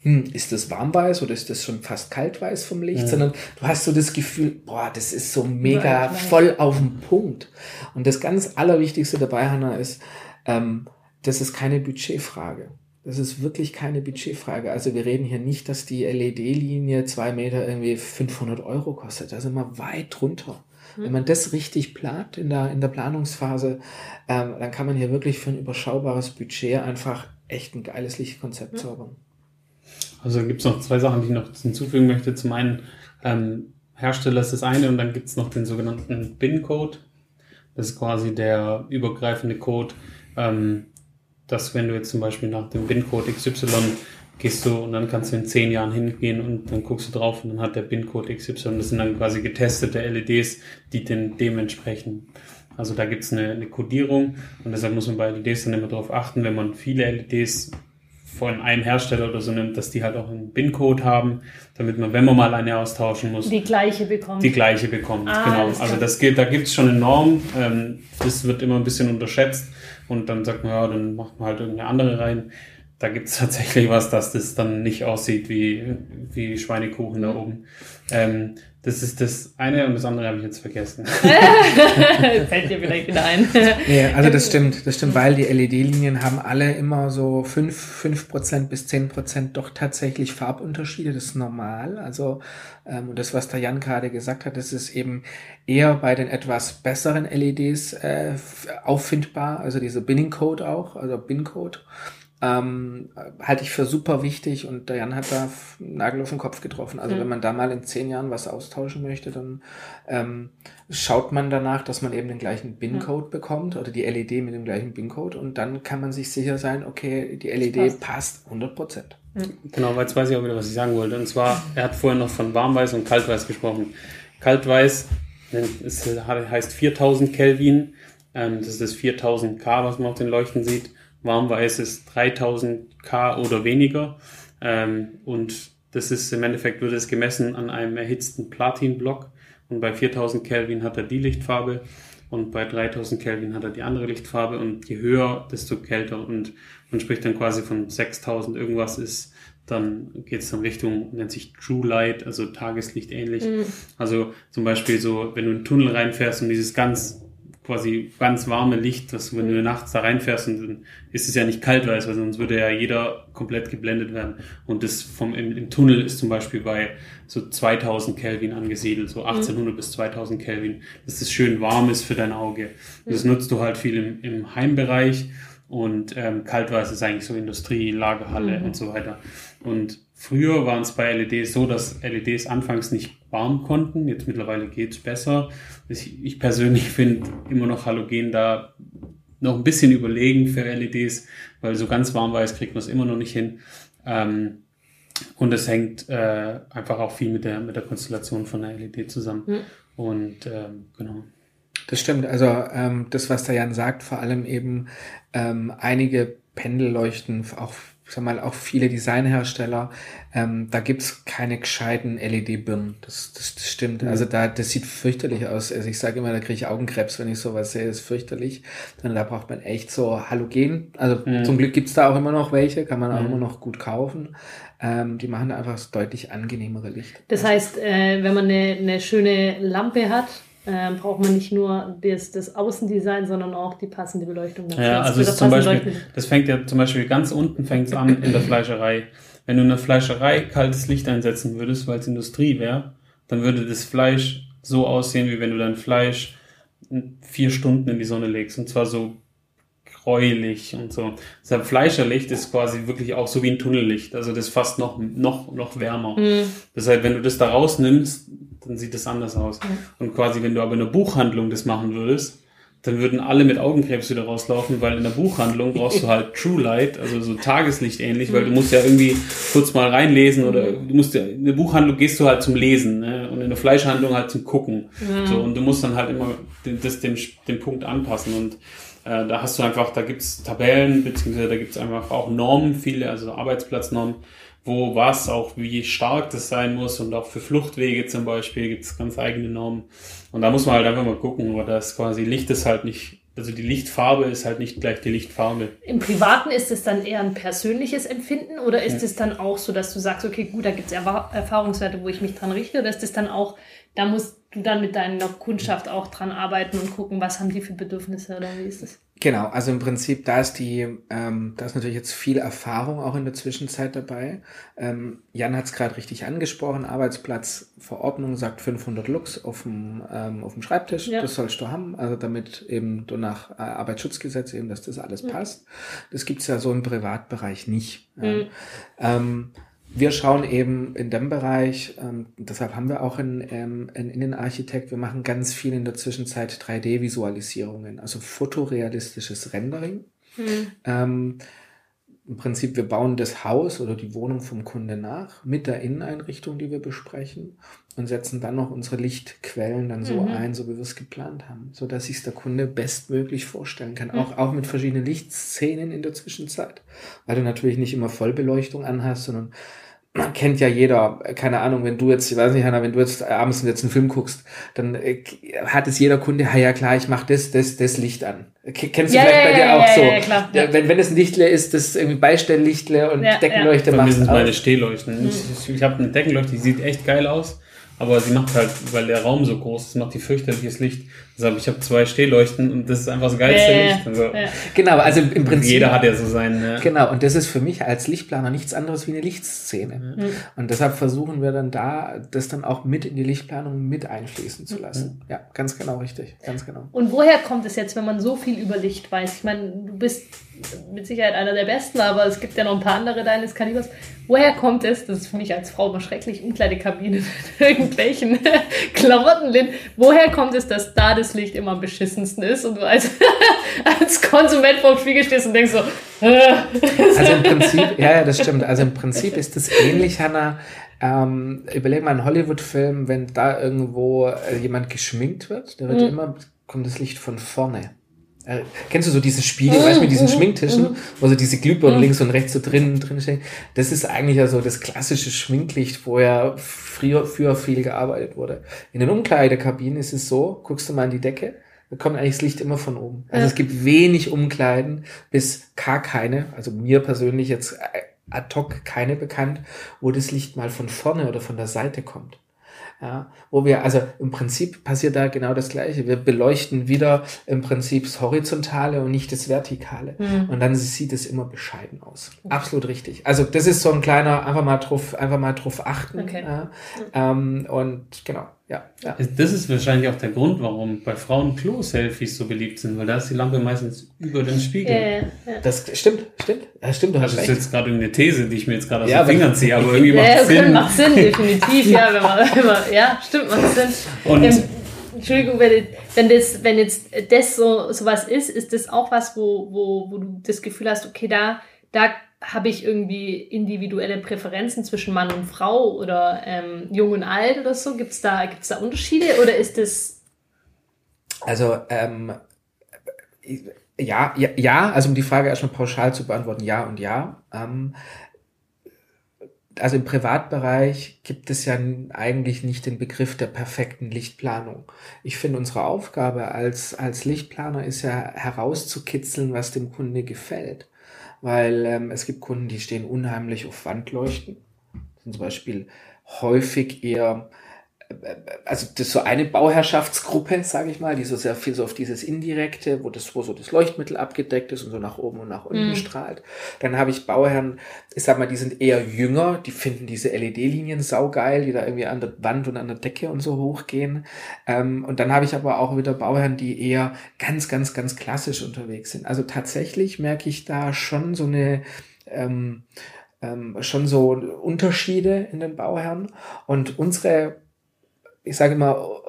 hm, ist das warmweiß oder ist das schon fast kaltweiß vom Licht, ja. sondern du hast so das Gefühl, boah, das ist so mega voll auf den Punkt. Und das ganz Allerwichtigste dabei, Hannah, ist, ähm, das ist keine Budgetfrage. Das ist wirklich keine Budgetfrage. Also wir reden hier nicht, dass die LED-Linie zwei Meter irgendwie 500 Euro kostet. Da sind wir weit drunter. Mhm. Wenn man das richtig plant in der, in der Planungsphase, ähm, dann kann man hier wirklich für ein überschaubares Budget einfach echt ein geiles Lichtkonzept mhm. zaubern. Also gibt es noch zwei Sachen, die ich noch hinzufügen möchte. Zum einen, ähm, Hersteller ist das eine und dann gibt es noch den sogenannten BIN-Code. Das ist quasi der übergreifende Code, ähm, dass wenn du jetzt zum Beispiel nach dem BIN-Code XY gehst du und dann kannst du in zehn Jahren hingehen und dann guckst du drauf und dann hat der BIN-Code XY. Das sind dann quasi getestete LEDs, die den dementsprechend. Also da gibt's eine, eine Codierung und deshalb muss man bei LEDs dann immer darauf achten, wenn man viele LEDs von einem Hersteller oder so nimmt, dass die halt auch einen BIN-Code haben, damit man, wenn man mal eine austauschen muss, die gleiche bekommt. Die gleiche bekommt, ah, genau. Also das geht, da gibt's schon eine Norm. Ähm, das wird immer ein bisschen unterschätzt und dann sagt man, ja, dann macht man halt irgendeine andere rein da gibt es [LAUGHS] tatsächlich was, dass das dann nicht aussieht wie, wie Schweinekuchen da oben. Ähm, das ist das eine und das andere habe ich jetzt vergessen. [LAUGHS] Fällt dir vielleicht wieder ein. nee, also das stimmt, das stimmt, weil die LED-Linien haben alle immer so fünf fünf Prozent bis zehn Prozent doch tatsächlich Farbunterschiede, das ist normal. Also ähm, und das, was der Jan gerade gesagt hat, das ist eben eher bei den etwas besseren LEDs äh, auffindbar, also diese Binning-Code auch, also Bin-Code. Ähm, halte ich für super wichtig und der Jan hat da einen Nagel auf den Kopf getroffen. Also mhm. wenn man da mal in zehn Jahren was austauschen möchte, dann ähm, schaut man danach, dass man eben den gleichen BIN-Code mhm. bekommt oder die LED mit dem gleichen BIN-Code und dann kann man sich sicher sein, okay, die LED passt, passt 100 Prozent. Mhm. Genau, weil jetzt weiß ich auch wieder, was ich sagen wollte. Und zwar, er hat vorher noch von Warmweiß und Kaltweiß gesprochen. Kaltweiß es heißt 4000 Kelvin. Ähm, das ist das 4000 K, was man auf den Leuchten sieht warmweiß ist 3000 K oder weniger. Ähm, und das ist im Endeffekt wird es gemessen an einem erhitzten Platinblock. Und bei 4000 Kelvin hat er die Lichtfarbe und bei 3000 Kelvin hat er die andere Lichtfarbe. Und je höher, desto kälter. Und man spricht dann quasi von 6000 irgendwas ist, dann geht es dann Richtung, nennt sich True Light, also Tageslicht ähnlich. Mhm. Also zum Beispiel so, wenn du in einen Tunnel reinfährst und dieses ganz quasi ganz warme Licht, dass wenn du nachts da reinfährst dann ist es ja nicht kalt weiß, weil sonst würde ja jeder komplett geblendet werden. Und das vom im, im Tunnel ist zum Beispiel bei so 2000 Kelvin angesiedelt, so 1800 mhm. bis 2000 Kelvin, dass das schön warm ist für dein Auge. Und das nutzt du halt viel im, im Heimbereich und ähm, Kaltweiß ist eigentlich so Industrie, Lagerhalle mhm. und so weiter. Und früher waren es bei LEDs so, dass LEDs anfangs nicht warm konnten. Jetzt mittlerweile geht's besser. Ich, ich persönlich finde immer noch Halogen da noch ein bisschen überlegen für LEDs, weil so ganz warm weiß kriegt man es immer noch nicht hin. Ähm, und es hängt äh, einfach auch viel mit der, mit der Konstellation von der LED zusammen. Mhm. Und ähm, genau. Das stimmt. Also ähm, das, was der Jan sagt, vor allem eben ähm, einige Pendelleuchten, auch sag mal, auch viele Designhersteller, ähm, da gibt's keine gescheiten LED-Birnen. Das, das, das stimmt. Mhm. Also da, das sieht fürchterlich aus. Also ich sage immer, da kriege ich Augenkrebs, wenn ich sowas sehe. Das ist fürchterlich. Dann da braucht man echt so Halogen. Also mhm. zum Glück gibt's da auch immer noch welche, kann man auch mhm. immer noch gut kaufen. Ähm, die machen einfach das deutlich angenehmere Licht. Das heißt, äh, wenn man eine, eine schöne Lampe hat, ähm, braucht man nicht nur das, das Außendesign, sondern auch die passende Beleuchtung. Dafür. Ja, also das, zum Beispiel, das fängt ja zum Beispiel ganz unten fängt es an in der Fleischerei. Wenn du in der Fleischerei kaltes Licht einsetzen würdest, weil es Industrie wäre, dann würde das Fleisch so aussehen, wie wenn du dein Fleisch vier Stunden in die Sonne legst. Und zwar so gräulich und so. Deshalb Fleischerlicht ist quasi wirklich auch so wie ein Tunnellicht. Also das ist fast noch, noch, noch wärmer. Mhm. Deshalb, wenn du das da rausnimmst, dann sieht das anders aus. Mhm. Und quasi, wenn du aber in der Buchhandlung das machen würdest, dann würden alle mit Augenkrebs wieder rauslaufen, weil in der Buchhandlung brauchst du halt [LAUGHS] True Light, also so Tageslicht ähnlich, weil du musst ja irgendwie kurz mal reinlesen oder du musst ja, in der Buchhandlung gehst du halt zum Lesen ne? und in der Fleischhandlung halt zum Gucken. Mhm. So, und du musst dann halt immer den, das, den, den Punkt anpassen und äh, da hast du einfach, da gibt's Tabellen, beziehungsweise da gibt's einfach auch Normen, viele, also Arbeitsplatznormen, wo was, auch wie stark das sein muss und auch für Fluchtwege zum Beispiel gibt's ganz eigene Normen. Und da muss man halt einfach mal gucken, aber das quasi Licht ist halt nicht, also die Lichtfarbe ist halt nicht gleich die Lichtfarbe. Im Privaten ist es dann eher ein persönliches Empfinden oder ist ja. es dann auch so, dass du sagst, okay, gut, da gibt's Erfahrungswerte, wo ich mich dran richte, oder ist es dann auch, da musst du dann mit deiner Kundschaft auch dran arbeiten und gucken, was haben die für Bedürfnisse oder wie ist das? Genau, also im Prinzip, da ist die, ähm, da ist natürlich jetzt viel Erfahrung auch in der Zwischenzeit dabei. Ähm, Jan hat es gerade richtig angesprochen, Arbeitsplatzverordnung sagt 500 Lux auf dem, ähm, auf dem Schreibtisch, ja. das sollst du haben, also damit eben du nach äh, Arbeitsschutzgesetz eben, dass das alles mhm. passt. Das gibt's ja so im Privatbereich nicht. Mhm. Ähm, wir schauen eben in dem Bereich, ähm, deshalb haben wir auch einen, ähm, einen Innenarchitekt, wir machen ganz viel in der Zwischenzeit 3D-Visualisierungen, also fotorealistisches Rendering. Mhm. Ähm, Im Prinzip, wir bauen das Haus oder die Wohnung vom Kunde nach mit der Inneneinrichtung, die wir besprechen und setzen dann noch unsere Lichtquellen dann so mhm. ein, so wie wir es geplant haben, so dass sich der Kunde bestmöglich vorstellen kann, mhm. auch, auch mit verschiedenen Lichtszenen in der Zwischenzeit, weil du natürlich nicht immer Vollbeleuchtung anhast, sondern man kennt ja jeder, keine Ahnung, wenn du jetzt, ich weiß nicht, Hanna, wenn du jetzt abends jetzt einen Film guckst, dann äh, hat es jeder Kunde, ja, ja klar, ich mach das, das, das Licht an. Kennst du ja, vielleicht ja, bei dir ja, auch so? Ja, klar, Wenn, wenn es ein Lichtle ist, das irgendwie Beistelllichtle und Deckenleuchte macht. Bei mir sind meine Stehleuchten. Mhm. Ich, ich habe eine Deckenleuchte, die sieht echt geil aus aber sie macht halt, weil der Raum so groß ist, macht die fürchterliches Licht. Deshalb, ich habe zwei Stehleuchten und das ist einfach das geilste äh, Licht. Also, ja. Genau, also im Prinzip. Jeder hat ja so seinen. Ja. Genau, und das ist für mich als Lichtplaner nichts anderes wie eine Lichtszene. Mhm. Und deshalb versuchen wir dann da, das dann auch mit in die Lichtplanung mit einfließen zu lassen. Mhm. Ja, ganz genau richtig, ganz genau. Und woher kommt es jetzt, wenn man so viel über Licht weiß? Ich meine, du bist mit Sicherheit einer der besten, aber es gibt ja noch ein paar andere deines Kalibers. Woher kommt es, das ist für mich als Frau immer schrecklich, Umkleidekabine [LAUGHS] in irgendwelchen [LAUGHS] Klamotten, woher kommt es, dass da das Licht immer am beschissensten ist und du als, [LAUGHS] als Konsument vor dem Spiegel stehst und denkst so. [LAUGHS] Also im Prinzip, ja, ja, das stimmt. Also im Prinzip ist das ähnlich, Hannah. Ähm, überleg mal einen Hollywood-Film, wenn da irgendwo äh, jemand geschminkt wird, da wird mhm. immer, kommt das Licht von vorne. Äh, kennst du so diesen Spiegel, weißt du, mit diesen mm, Schminktischen, mm. wo so diese Glühbirnen mm. links und rechts so drin, drin stehen? Das ist eigentlich ja so das klassische Schminklicht, wo ja früher, früher viel gearbeitet wurde. In den Umkleidekabinen ist es so, guckst du mal an die Decke, da kommt eigentlich das Licht immer von oben. Also ja. es gibt wenig Umkleiden, bis gar keine, also mir persönlich jetzt ad hoc keine bekannt, wo das Licht mal von vorne oder von der Seite kommt. Ja, wo wir, also im Prinzip passiert da genau das Gleiche. Wir beleuchten wieder im Prinzip das Horizontale und nicht das Vertikale. Mhm. Und dann sieht es immer bescheiden aus. Okay. Absolut richtig. Also das ist so ein kleiner, einfach mal drauf, einfach mal drauf achten. Okay. Ja, ähm, und genau, ja, ja. Das ist wahrscheinlich auch der Grund, warum bei Frauen Klo-Selfies so beliebt sind, weil da ist die Lampe meistens über den Spiegel. Ja, ja. Das stimmt, stimmt. Ja, stimmt, du hast Das ist jetzt gerade eine These, die ich mir jetzt gerade aus ja, den Fingern ziehe, aber irgendwie macht ja, Sinn. Macht Sinn, definitiv, [LAUGHS] ja, wenn man, [LAUGHS] wenn man, ja, stimmt, macht Sinn. Und ähm, Entschuldigung, wenn, wenn, das, wenn jetzt das so, so was ist, ist das auch was, wo, wo, wo du das Gefühl hast, okay, da, da habe ich irgendwie individuelle Präferenzen zwischen Mann und Frau oder ähm, jung und alt oder so? Gibt es da, gibt's da Unterschiede oder ist das. Also, ähm, ja, ja, ja, also um die Frage erstmal pauschal zu beantworten, ja und ja. Ähm, also im Privatbereich gibt es ja eigentlich nicht den Begriff der perfekten Lichtplanung. Ich finde, unsere Aufgabe als, als Lichtplaner ist ja herauszukitzeln, was dem Kunde gefällt weil ähm, es gibt Kunden, die stehen unheimlich auf Wandleuchten. Das sind zum Beispiel häufig eher also das ist so eine Bauherrschaftsgruppe, sage ich mal, die so sehr viel so auf dieses Indirekte, wo das, wo so das Leuchtmittel abgedeckt ist und so nach oben und nach unten mm. strahlt. Dann habe ich Bauherren, ich sag mal, die sind eher jünger, die finden diese LED-Linien saugeil, die da irgendwie an der Wand und an der Decke und so hochgehen. Ähm, und dann habe ich aber auch wieder Bauherren, die eher ganz, ganz, ganz klassisch unterwegs sind. Also tatsächlich merke ich da schon so eine ähm, ähm, schon so Unterschiede in den Bauherren. Und unsere ich sage immer,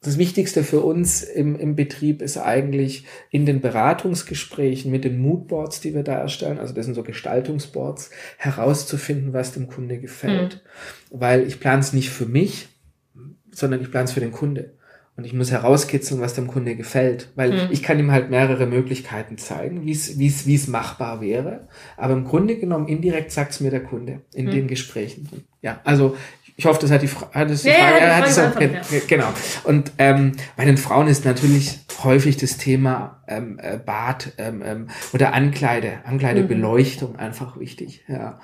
das Wichtigste für uns im, im Betrieb ist eigentlich in den Beratungsgesprächen mit den Moodboards, die wir da erstellen, also das sind so Gestaltungsboards, herauszufinden, was dem Kunde gefällt. Mhm. Weil ich plane es nicht für mich, sondern ich plane es für den Kunde. Und ich muss herauskitzeln, was dem Kunde gefällt. Weil mhm. ich kann ihm halt mehrere Möglichkeiten zeigen, wie es, wie es, wie es machbar wäre. Aber im Grunde genommen, indirekt sagt es mir der Kunde in mhm. den Gesprächen. Ja, also ich hoffe, das hat die, hat das die ja, Frage. Ja, hat es auch, ja. Genau. Und ähm, bei den Frauen ist natürlich häufig das Thema ähm, äh, Bad ähm, ähm, oder Ankleide, Ankleidebeleuchtung mhm. einfach wichtig. Ja.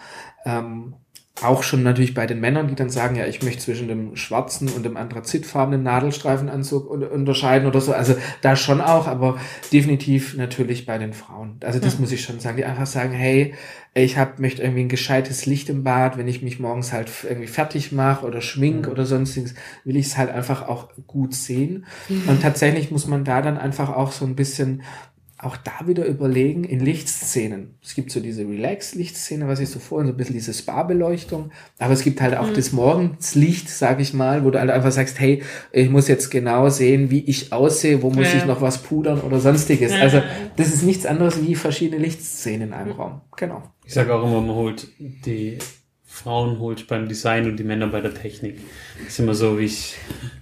Ähm, auch schon natürlich bei den Männern, die dann sagen, ja, ich möchte zwischen dem schwarzen und dem anthrazitfarbenen Nadelstreifenanzug unterscheiden oder so. Also da schon auch, aber definitiv natürlich bei den Frauen. Also das ja. muss ich schon sagen, die einfach sagen, hey, ich hab, möchte irgendwie ein gescheites Licht im Bad, wenn ich mich morgens halt irgendwie fertig mache oder schmink mhm. oder sonstiges, will ich es halt einfach auch gut sehen. Mhm. Und tatsächlich muss man da dann einfach auch so ein bisschen auch da wieder überlegen in Lichtszenen. Es gibt so diese Relax-Lichtszene, was ich so vorhin, so ein bisschen diese Spa-Beleuchtung, aber es gibt halt auch mhm. das Morgenslicht, sag ich mal, wo du halt einfach sagst, hey, ich muss jetzt genau sehen, wie ich aussehe, wo muss ja. ich noch was pudern oder sonstiges. Ja. Also das ist nichts anderes wie verschiedene Lichtszenen in einem mhm. Raum. Genau. Ich sage auch immer, man holt die Frauen holt beim Design und die Männer bei der Technik. Das ist immer so, wie ich,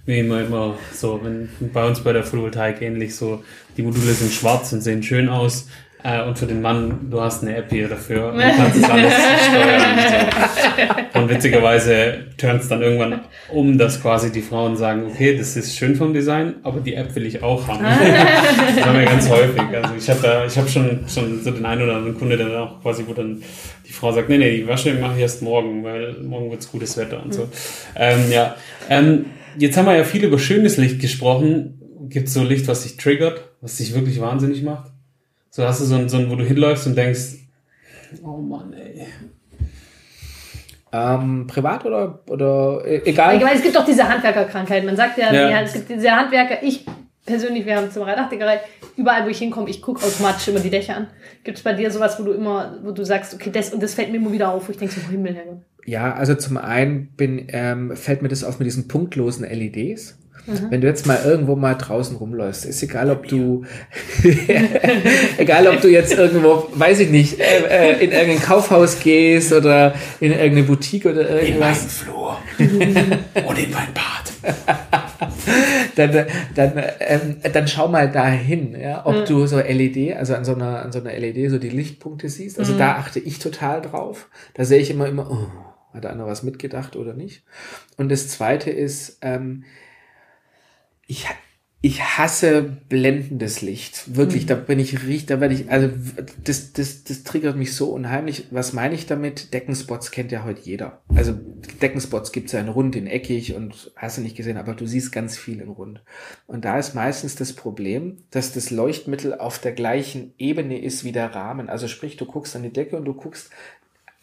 wie immer, immer so, wenn bei uns bei der Photovoltaik ähnlich so, die Module sind schwarz und sehen schön aus, äh, und für den Mann, du hast eine App hier dafür und kannst es alles [LAUGHS] steuern. Und, so. und witzigerweise turnt es dann irgendwann um, dass quasi die Frauen sagen, okay, das ist schön vom Design, aber die App will ich auch haben. [LAUGHS] das haben wir ganz häufig. Also ich habe da, ich habe schon, schon so den einen oder anderen Kunde, der dann auch quasi, wo dann die Frau sagt, nee, nee, die Wäsche mache ich erst morgen, weil morgen wird's gutes Wetter und so. Mhm. Ähm, ja, ähm, jetzt haben wir ja viel über schönes Licht gesprochen. Gibt es so Licht, was dich triggert, was dich wirklich wahnsinnig macht? So hast du so ein, so ein wo du hinläufst und denkst, oh Mann, ey. Ähm, privat oder, oder e-, egal? Ich meine, es gibt doch diese Handwerkerkrankheit. Man sagt ja, ja. es gibt diese Handwerker, ich persönlich, wir haben zum Dachdeckerei, überall wo ich hinkomme, ich gucke automatisch immer die Dächer an. Gibt es bei dir sowas, wo du immer, wo du sagst, okay, das und das fällt mir immer wieder auf, wo ich denke, so Himmel, Herr Ja, also zum einen bin, ähm, fällt mir das auf mit diesen punktlosen LEDs. Mhm. Wenn du jetzt mal irgendwo mal draußen rumläufst, ist egal, ob du, [LAUGHS] egal, ob du jetzt irgendwo, weiß ich nicht, äh, äh, in irgendein Kaufhaus gehst oder in irgendeine Boutique oder irgendwas. In meinen Flur. [LAUGHS] und in mein Bad. dann, dann, ähm, dann schau mal dahin, ja, ob mhm. du so LED, also an so einer, an so einer LED so die Lichtpunkte siehst. Also mhm. da achte ich total drauf. Da sehe ich immer, immer, oh, hat einer was mitgedacht oder nicht? Und das zweite ist, ähm, ich, ich hasse blendendes Licht. Wirklich, mhm. da bin ich richtig, da werde ich, also das, das, das triggert mich so unheimlich. Was meine ich damit? Deckenspots kennt ja heute jeder. Also Deckenspots gibt's ja in rund, in eckig und hast du nicht gesehen, aber du siehst ganz viel in rund. Und da ist meistens das Problem, dass das Leuchtmittel auf der gleichen Ebene ist wie der Rahmen. Also sprich, du guckst an die Decke und du guckst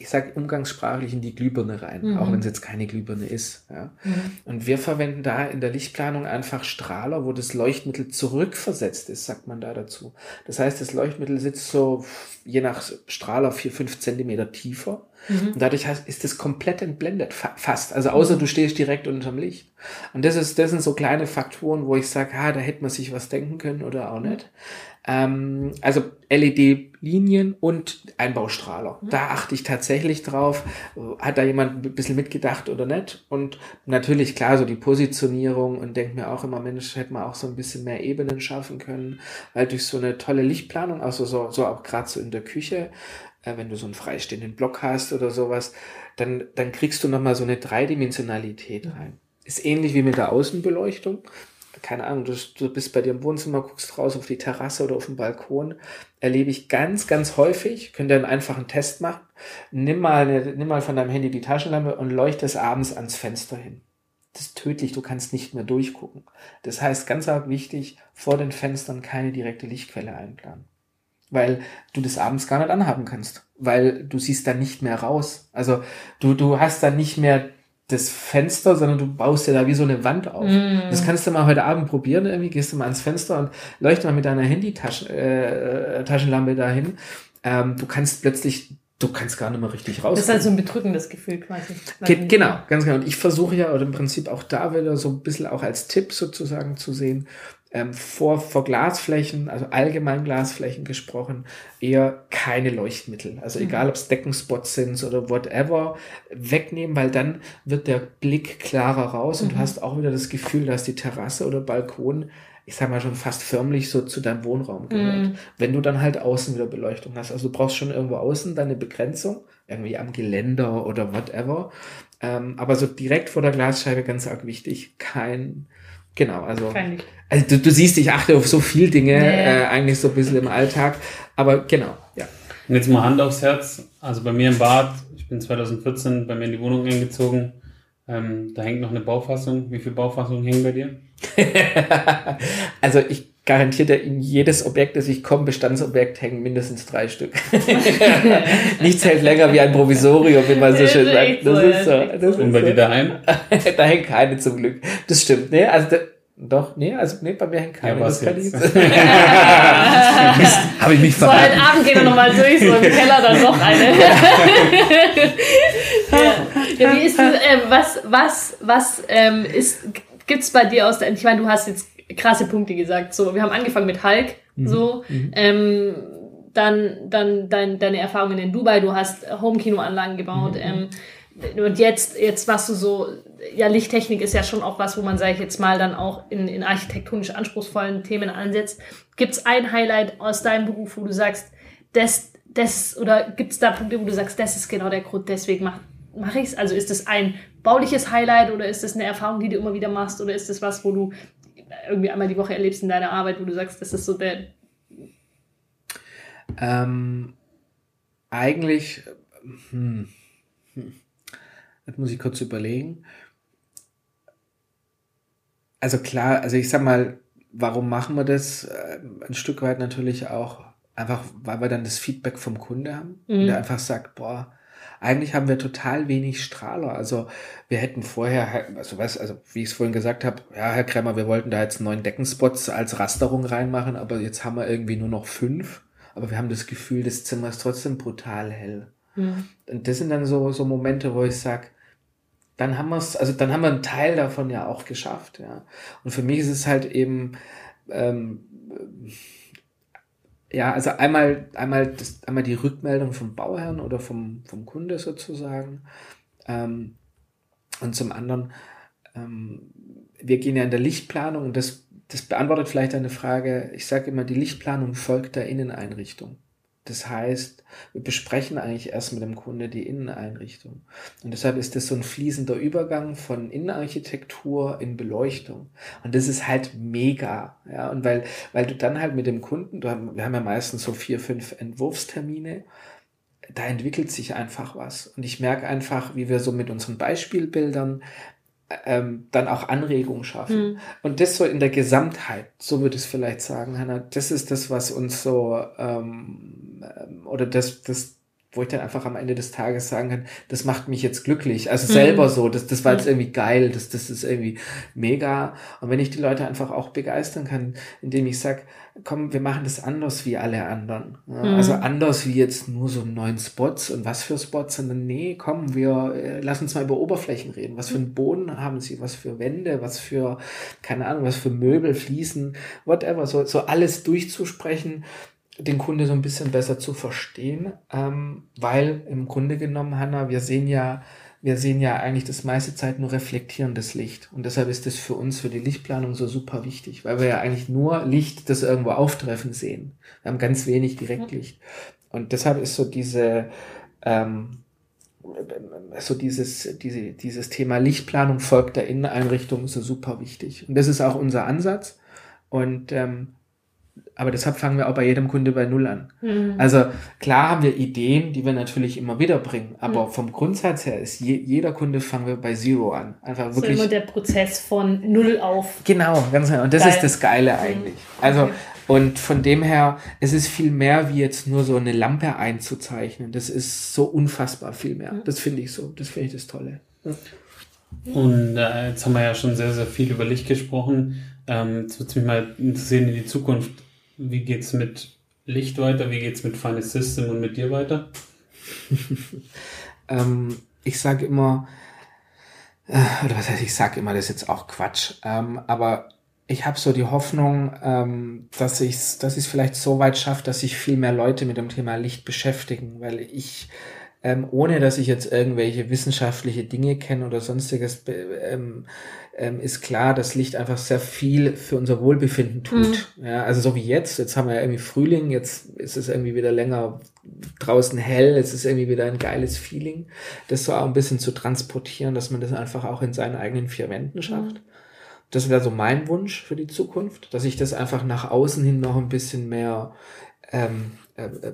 ich sage umgangssprachlich in die Glühbirne rein, mhm. auch wenn es jetzt keine Glühbirne ist. Ja. Mhm. Und wir verwenden da in der Lichtplanung einfach Strahler, wo das Leuchtmittel zurückversetzt ist, sagt man da dazu. Das heißt, das Leuchtmittel sitzt so je nach Strahler vier, fünf Zentimeter tiefer. Mhm. Und dadurch ist es komplett entblendet, fa fast. Also außer du stehst direkt unterm Licht. Und das ist, das sind so kleine Faktoren, wo ich sage, ah, da hätte man sich was denken können oder auch nicht. Ähm, also LED-Linien und Einbaustrahler. Mhm. Da achte ich tatsächlich drauf. Hat da jemand ein bisschen mitgedacht oder nicht? Und natürlich, klar, so die Positionierung und denke mir auch immer, Mensch, hätte man auch so ein bisschen mehr Ebenen schaffen können, weil durch so eine tolle Lichtplanung, also so, so auch gerade so in der Küche, äh, wenn du so einen freistehenden Block hast oder sowas, dann, dann kriegst du nochmal so eine Dreidimensionalität rein. Ist ähnlich wie mit der Außenbeleuchtung keine Ahnung, du, du bist bei dir im Wohnzimmer, guckst raus auf die Terrasse oder auf den Balkon, erlebe ich ganz, ganz häufig, könnt ihr einen einfachen Test machen, nimm mal, eine, nimm mal von deinem Handy die Taschenlampe und leuchte es abends ans Fenster hin. Das ist tödlich, du kannst nicht mehr durchgucken. Das heißt, ganz arg wichtig, vor den Fenstern keine direkte Lichtquelle einplanen. Weil du das abends gar nicht anhaben kannst. Weil du siehst da nicht mehr raus. Also du, du hast da nicht mehr das Fenster, sondern du baust ja da wie so eine Wand auf. Mm. Das kannst du mal heute Abend probieren. Irgendwie gehst du mal ans Fenster und leuchte mal mit deiner Handy-Taschenlampe äh, dahin. Ähm, du kannst plötzlich du kannst gar nicht mehr richtig raus. Das ist halt so ein bedrückendes Gefühl quasi. Ge genau, ganz genau. Und ich versuche ja, oder im Prinzip auch da wieder so ein bisschen auch als Tipp sozusagen zu sehen, ähm, vor, vor Glasflächen, also allgemein Glasflächen gesprochen, eher keine Leuchtmittel. Also mhm. egal, ob es Deckenspots sind oder whatever, wegnehmen, weil dann wird der Blick klarer raus mhm. und du mhm. hast auch wieder das Gefühl, dass die Terrasse oder Balkon, ich sag mal schon fast förmlich so zu deinem Wohnraum gehört. Mhm. Wenn du dann halt außen wieder Beleuchtung hast. Also du brauchst schon irgendwo außen deine Begrenzung, irgendwie am Geländer oder whatever. Ähm, aber so direkt vor der Glasscheibe ganz arg wichtig, kein Genau, also, also du, du, siehst, ich achte auf so viel Dinge, nee. äh, eigentlich so ein bisschen im Alltag, aber genau, ja. Und jetzt mal Hand aufs Herz, also bei mir im Bad, ich bin 2014 bei mir in die Wohnung eingezogen. Ähm, da hängt noch eine Baufassung. Wie viele Baufassungen hängen bei dir? [LAUGHS] also ich garantiere in jedes Objekt, das ich komme, Bestandsobjekt, hängen mindestens drei Stück. [LAUGHS] Nichts hält länger wie ein Provisorium, wie man so schön sagt. Das ist so. Das Und bei dir daheim? [LAUGHS] da hängt keine zum Glück. Das stimmt. Nee, also doch, nee, also nee, bei mir hängt keine. Ja, das kann ich [LAUGHS] Habe ich mich verraten. So, heute Abend gehen wir nochmal durch, so im Keller dann noch eine. ja. ja. wie ist das, äh, was, was, was ähm, ist, gibt's bei dir aus der, ich meine, du hast jetzt krasse Punkte gesagt, so, wir haben angefangen mit Hulk, mhm. so, mhm. ähm, dann, dann dein, deine Erfahrungen in Dubai, du hast Home-Kino-Anlagen gebaut, mhm. ähm, und jetzt, jetzt was du so, ja, Lichttechnik ist ja schon auch was, wo man, sage ich jetzt mal, dann auch in, in architektonisch anspruchsvollen Themen ansetzt. Gibt es ein Highlight aus deinem Beruf, wo du sagst, das, das, oder gibt es da Punkte, wo du sagst, das ist genau der Grund, deswegen mache mach ich es? Also ist es ein bauliches Highlight oder ist es eine Erfahrung, die du immer wieder machst oder ist es was, wo du irgendwie einmal die Woche erlebst in deiner Arbeit, wo du sagst, das ist so der. Ähm, eigentlich, hm, hm. Das muss ich kurz überlegen. Also klar, also ich sag mal, warum machen wir das? Äh, ein Stück weit natürlich auch einfach, weil wir dann das Feedback vom Kunde haben, mhm. der einfach sagt, boah, eigentlich haben wir total wenig Strahler. Also wir hätten vorher, also was, also wie ich es vorhin gesagt habe, ja, Herr Kremmer, wir wollten da jetzt neun Deckenspots als Rasterung reinmachen, aber jetzt haben wir irgendwie nur noch fünf. Aber wir haben das Gefühl, das Zimmer ist trotzdem brutal hell. Mhm. Und das sind dann so, so Momente, wo ich sag dann haben wir es, also dann haben wir einen Teil davon ja auch geschafft, ja. Und für mich ist es halt eben, ähm, ja, also einmal, einmal, das, einmal die Rückmeldung vom Bauherrn oder vom, vom Kunde sozusagen. Ähm, und zum anderen, ähm, wir gehen ja in der Lichtplanung und das, das beantwortet vielleicht eine Frage. Ich sage immer, die Lichtplanung folgt der Inneneinrichtung. Das heißt, wir besprechen eigentlich erst mit dem Kunde die Inneneinrichtung. Und deshalb ist das so ein fließender Übergang von Innenarchitektur in Beleuchtung. Und das ist halt mega. Ja, und weil, weil du dann halt mit dem Kunden, haben, wir haben ja meistens so vier, fünf Entwurfstermine, da entwickelt sich einfach was. Und ich merke einfach, wie wir so mit unseren Beispielbildern ähm, dann auch Anregungen schaffen. Mhm. Und das so in der Gesamtheit, so würde ich es vielleicht sagen, Hanna, das ist das, was uns so, ähm, oder das, das, wo ich dann einfach am Ende des Tages sagen kann, das macht mich jetzt glücklich. Also mhm. selber so, das, das war jetzt mhm. irgendwie geil, das, das ist irgendwie mega. Und wenn ich die Leute einfach auch begeistern kann, indem ich sage, komm, wir machen das anders wie alle anderen. Ja, mhm. Also anders wie jetzt nur so neun Spots und was für Spots, sondern nee, komm, wir äh, lass uns mal über Oberflächen reden. Was für einen Boden haben sie, was für Wände, was für, keine Ahnung, was für Möbel, Fliesen, whatever, so, so alles durchzusprechen den Kunde so ein bisschen besser zu verstehen, ähm, weil im Grunde genommen, Hanna, wir sehen ja, wir sehen ja eigentlich das meiste Zeit nur reflektierendes Licht. Und deshalb ist das für uns, für die Lichtplanung so super wichtig, weil wir ja eigentlich nur Licht, das irgendwo auftreffen sehen. Wir haben ganz wenig Direktlicht. Und deshalb ist so diese, ähm, so dieses, diese, dieses Thema Lichtplanung folgt der Inneneinrichtung so super wichtig. Und das ist auch unser Ansatz. Und ähm, aber deshalb fangen wir auch bei jedem Kunde bei Null an. Mhm. Also klar haben wir Ideen, die wir natürlich immer wieder bringen, aber mhm. vom Grundsatz her ist je, jeder Kunde fangen wir bei Zero an. Einfach wirklich. So immer der Prozess von Null auf. Genau, ganz genau. Und das Geil. ist das Geile eigentlich. Mhm. Also okay. und von dem her, es ist viel mehr wie jetzt nur so eine Lampe einzuzeichnen. Das ist so unfassbar viel mehr. Mhm. Das finde ich so. Das finde ich das Tolle. Ja. Und äh, jetzt haben wir ja schon sehr, sehr viel über Licht gesprochen. Ähm, jetzt würde mich mal interessieren in die Zukunft. Wie geht's mit Licht weiter? Wie geht's mit Final System und mit dir weiter? [LAUGHS] ähm, ich sage immer, äh, oder was heißt, ich sage immer, das ist jetzt auch Quatsch, ähm, aber ich habe so die Hoffnung, ähm, dass ich es dass ich's vielleicht so weit schaffe, dass sich viel mehr Leute mit dem Thema Licht beschäftigen, weil ich ähm, ohne dass ich jetzt irgendwelche wissenschaftliche Dinge kenne oder sonstiges, ähm, ähm, ist klar, dass Licht einfach sehr viel für unser Wohlbefinden tut. Mhm. Ja, also so wie jetzt, jetzt haben wir ja irgendwie Frühling, jetzt ist es irgendwie wieder länger draußen hell, es ist irgendwie wieder ein geiles Feeling, das so auch ein bisschen zu transportieren, dass man das einfach auch in seinen eigenen vier Wänden schafft. Mhm. Das wäre so mein Wunsch für die Zukunft, dass ich das einfach nach außen hin noch ein bisschen mehr ähm, äh, äh,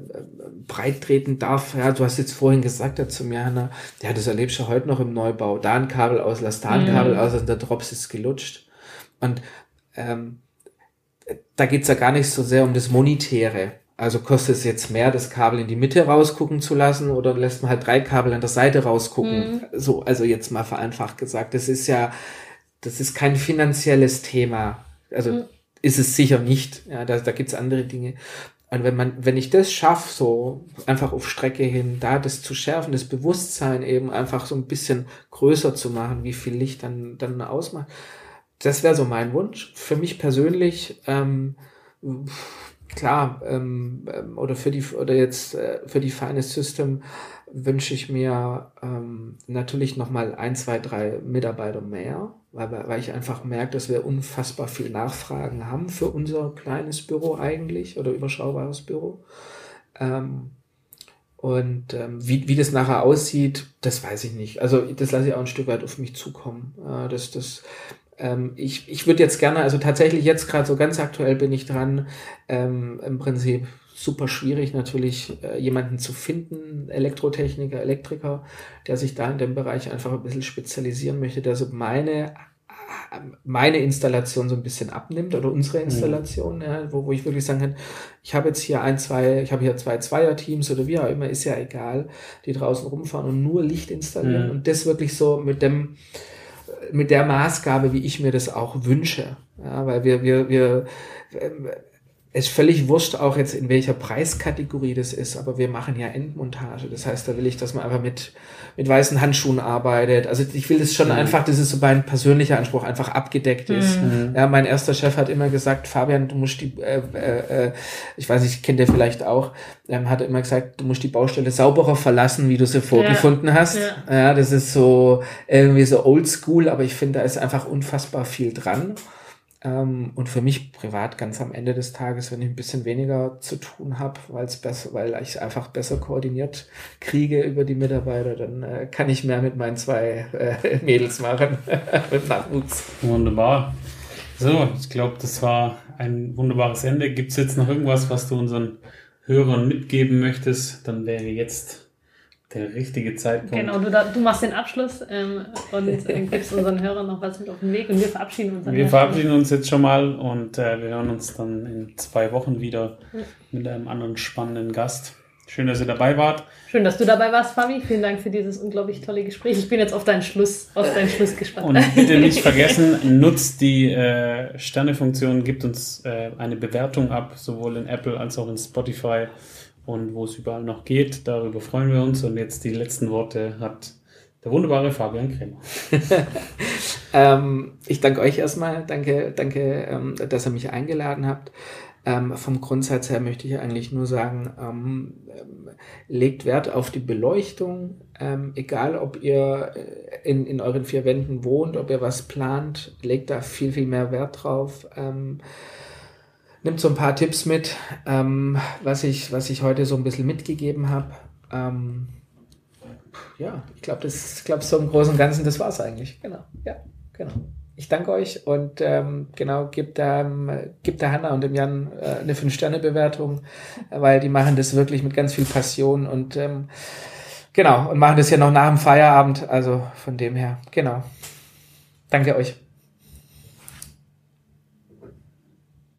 breit treten darf. Ja, du hast jetzt vorhin gesagt ja, zu mir, Hanna, ja, das erlebst du heute noch im Neubau. Da ein Kabel aus, lass da ein Kabel aus und der Drops ist gelutscht. Und ähm, da geht's ja gar nicht so sehr um das Monetäre. Also kostet es jetzt mehr, das Kabel in die Mitte rausgucken zu lassen oder lässt man halt drei Kabel an der Seite rausgucken? Mhm. So, also jetzt mal vereinfacht gesagt. Das ist ja, das ist kein finanzielles Thema. Also mhm. ist es sicher nicht. Ja, da, da gibt's andere Dinge. Und wenn man, wenn ich das schaffe, so einfach auf Strecke hin, da das zu schärfen, das Bewusstsein eben einfach so ein bisschen größer zu machen, wie viel Licht dann, dann ausmacht, das wäre so mein Wunsch. Für mich persönlich, ähm, klar, ähm, ähm, oder für die, oder jetzt äh, für die Feine System wünsche ich mir ähm, natürlich nochmal ein, zwei, drei Mitarbeiter mehr, weil, weil ich einfach merke, dass wir unfassbar viel Nachfragen haben für unser kleines Büro eigentlich oder überschaubares Büro. Ähm, und ähm, wie, wie das nachher aussieht, das weiß ich nicht. Also das lasse ich auch ein Stück weit auf mich zukommen. Äh, das, das, ähm, ich ich würde jetzt gerne, also tatsächlich jetzt gerade so ganz aktuell bin ich dran, ähm, im Prinzip super schwierig natürlich äh, jemanden zu finden, Elektrotechniker, Elektriker, der sich da in dem Bereich einfach ein bisschen spezialisieren möchte, der so meine meine Installation so ein bisschen abnimmt oder unsere mhm. Installation, mhm. ja, wo, wo ich wirklich sagen kann, ich habe jetzt hier ein, zwei, ich habe hier zwei Zweierteams oder wie auch immer, ist ja egal, die draußen rumfahren und nur Licht installieren mhm. und das wirklich so mit dem, mit der Maßgabe, wie ich mir das auch wünsche. Ja, weil wir, wir, wir, es ist völlig wurscht auch jetzt in welcher Preiskategorie das ist, aber wir machen ja Endmontage. Das heißt, da will ich, dass man einfach mit, mit weißen Handschuhen arbeitet. Also ich will das schon mhm. einfach, das ist so mein persönlicher Anspruch, einfach abgedeckt ist. Mhm. Ja, mein erster Chef hat immer gesagt, Fabian, du musst die, äh, äh, ich weiß nicht, kennt ihr vielleicht auch, ähm, hat immer gesagt, du musst die Baustelle sauberer verlassen, wie du sie vorgefunden ja. hast. Ja. ja, das ist so irgendwie so oldschool, aber ich finde, da ist einfach unfassbar viel dran. Ähm, und für mich privat ganz am Ende des Tages, wenn ich ein bisschen weniger zu tun habe, weil es besser, weil ich einfach besser koordiniert kriege über die Mitarbeiter, dann äh, kann ich mehr mit meinen zwei äh, [LAUGHS] Mädels machen, [LAUGHS] mit Nachwuchs. Wunderbar. So, ich glaube, das war ein wunderbares Ende. Gibt es jetzt noch irgendwas, was du unseren Hörern mitgeben möchtest? Dann wäre jetzt der richtige Zeitpunkt. Genau, du, du machst den Abschluss ähm, und [LAUGHS] äh, gibst unseren Hörern noch was mit auf den Weg und wir verabschieden uns. Wir verabschieden uns jetzt schon mal und äh, wir hören uns dann in zwei Wochen wieder ja. mit einem anderen spannenden Gast. Schön, dass ihr dabei wart. Schön, dass du dabei warst, Fabi. Vielen Dank für dieses unglaublich tolle Gespräch. Ich bin jetzt auf deinen Schluss, auf deinen Schluss gespannt. Und bitte [LAUGHS] nicht vergessen, nutzt die äh, Sternefunktion, gibt uns äh, eine Bewertung ab, sowohl in Apple als auch in Spotify und wo es überall noch geht. Darüber freuen wir uns. Und jetzt die letzten Worte hat der wunderbare Fabian Krämer. [LAUGHS] ähm, ich danke euch erstmal. Danke, danke, ähm, dass ihr mich eingeladen habt. Ähm, vom Grundsatz her möchte ich eigentlich nur sagen, ähm, ähm, legt Wert auf die Beleuchtung, ähm, egal ob ihr äh, in, in euren vier Wänden wohnt, ob ihr was plant, legt da viel, viel mehr Wert drauf. Nimmt so ein paar Tipps mit, ähm, was, ich, was ich heute so ein bisschen mitgegeben habe. Ähm, ja, ich glaube, das glaube so im Großen und Ganzen, das war es eigentlich. Genau, ja, genau. Ich danke euch und ähm, genau, gebt, ähm, gebt der Hanna und dem Jan äh, eine 5-Sterne-Bewertung, weil die machen das wirklich mit ganz viel Passion und ähm, genau, und machen das ja noch nach dem Feierabend. Also von dem her, genau. Danke euch.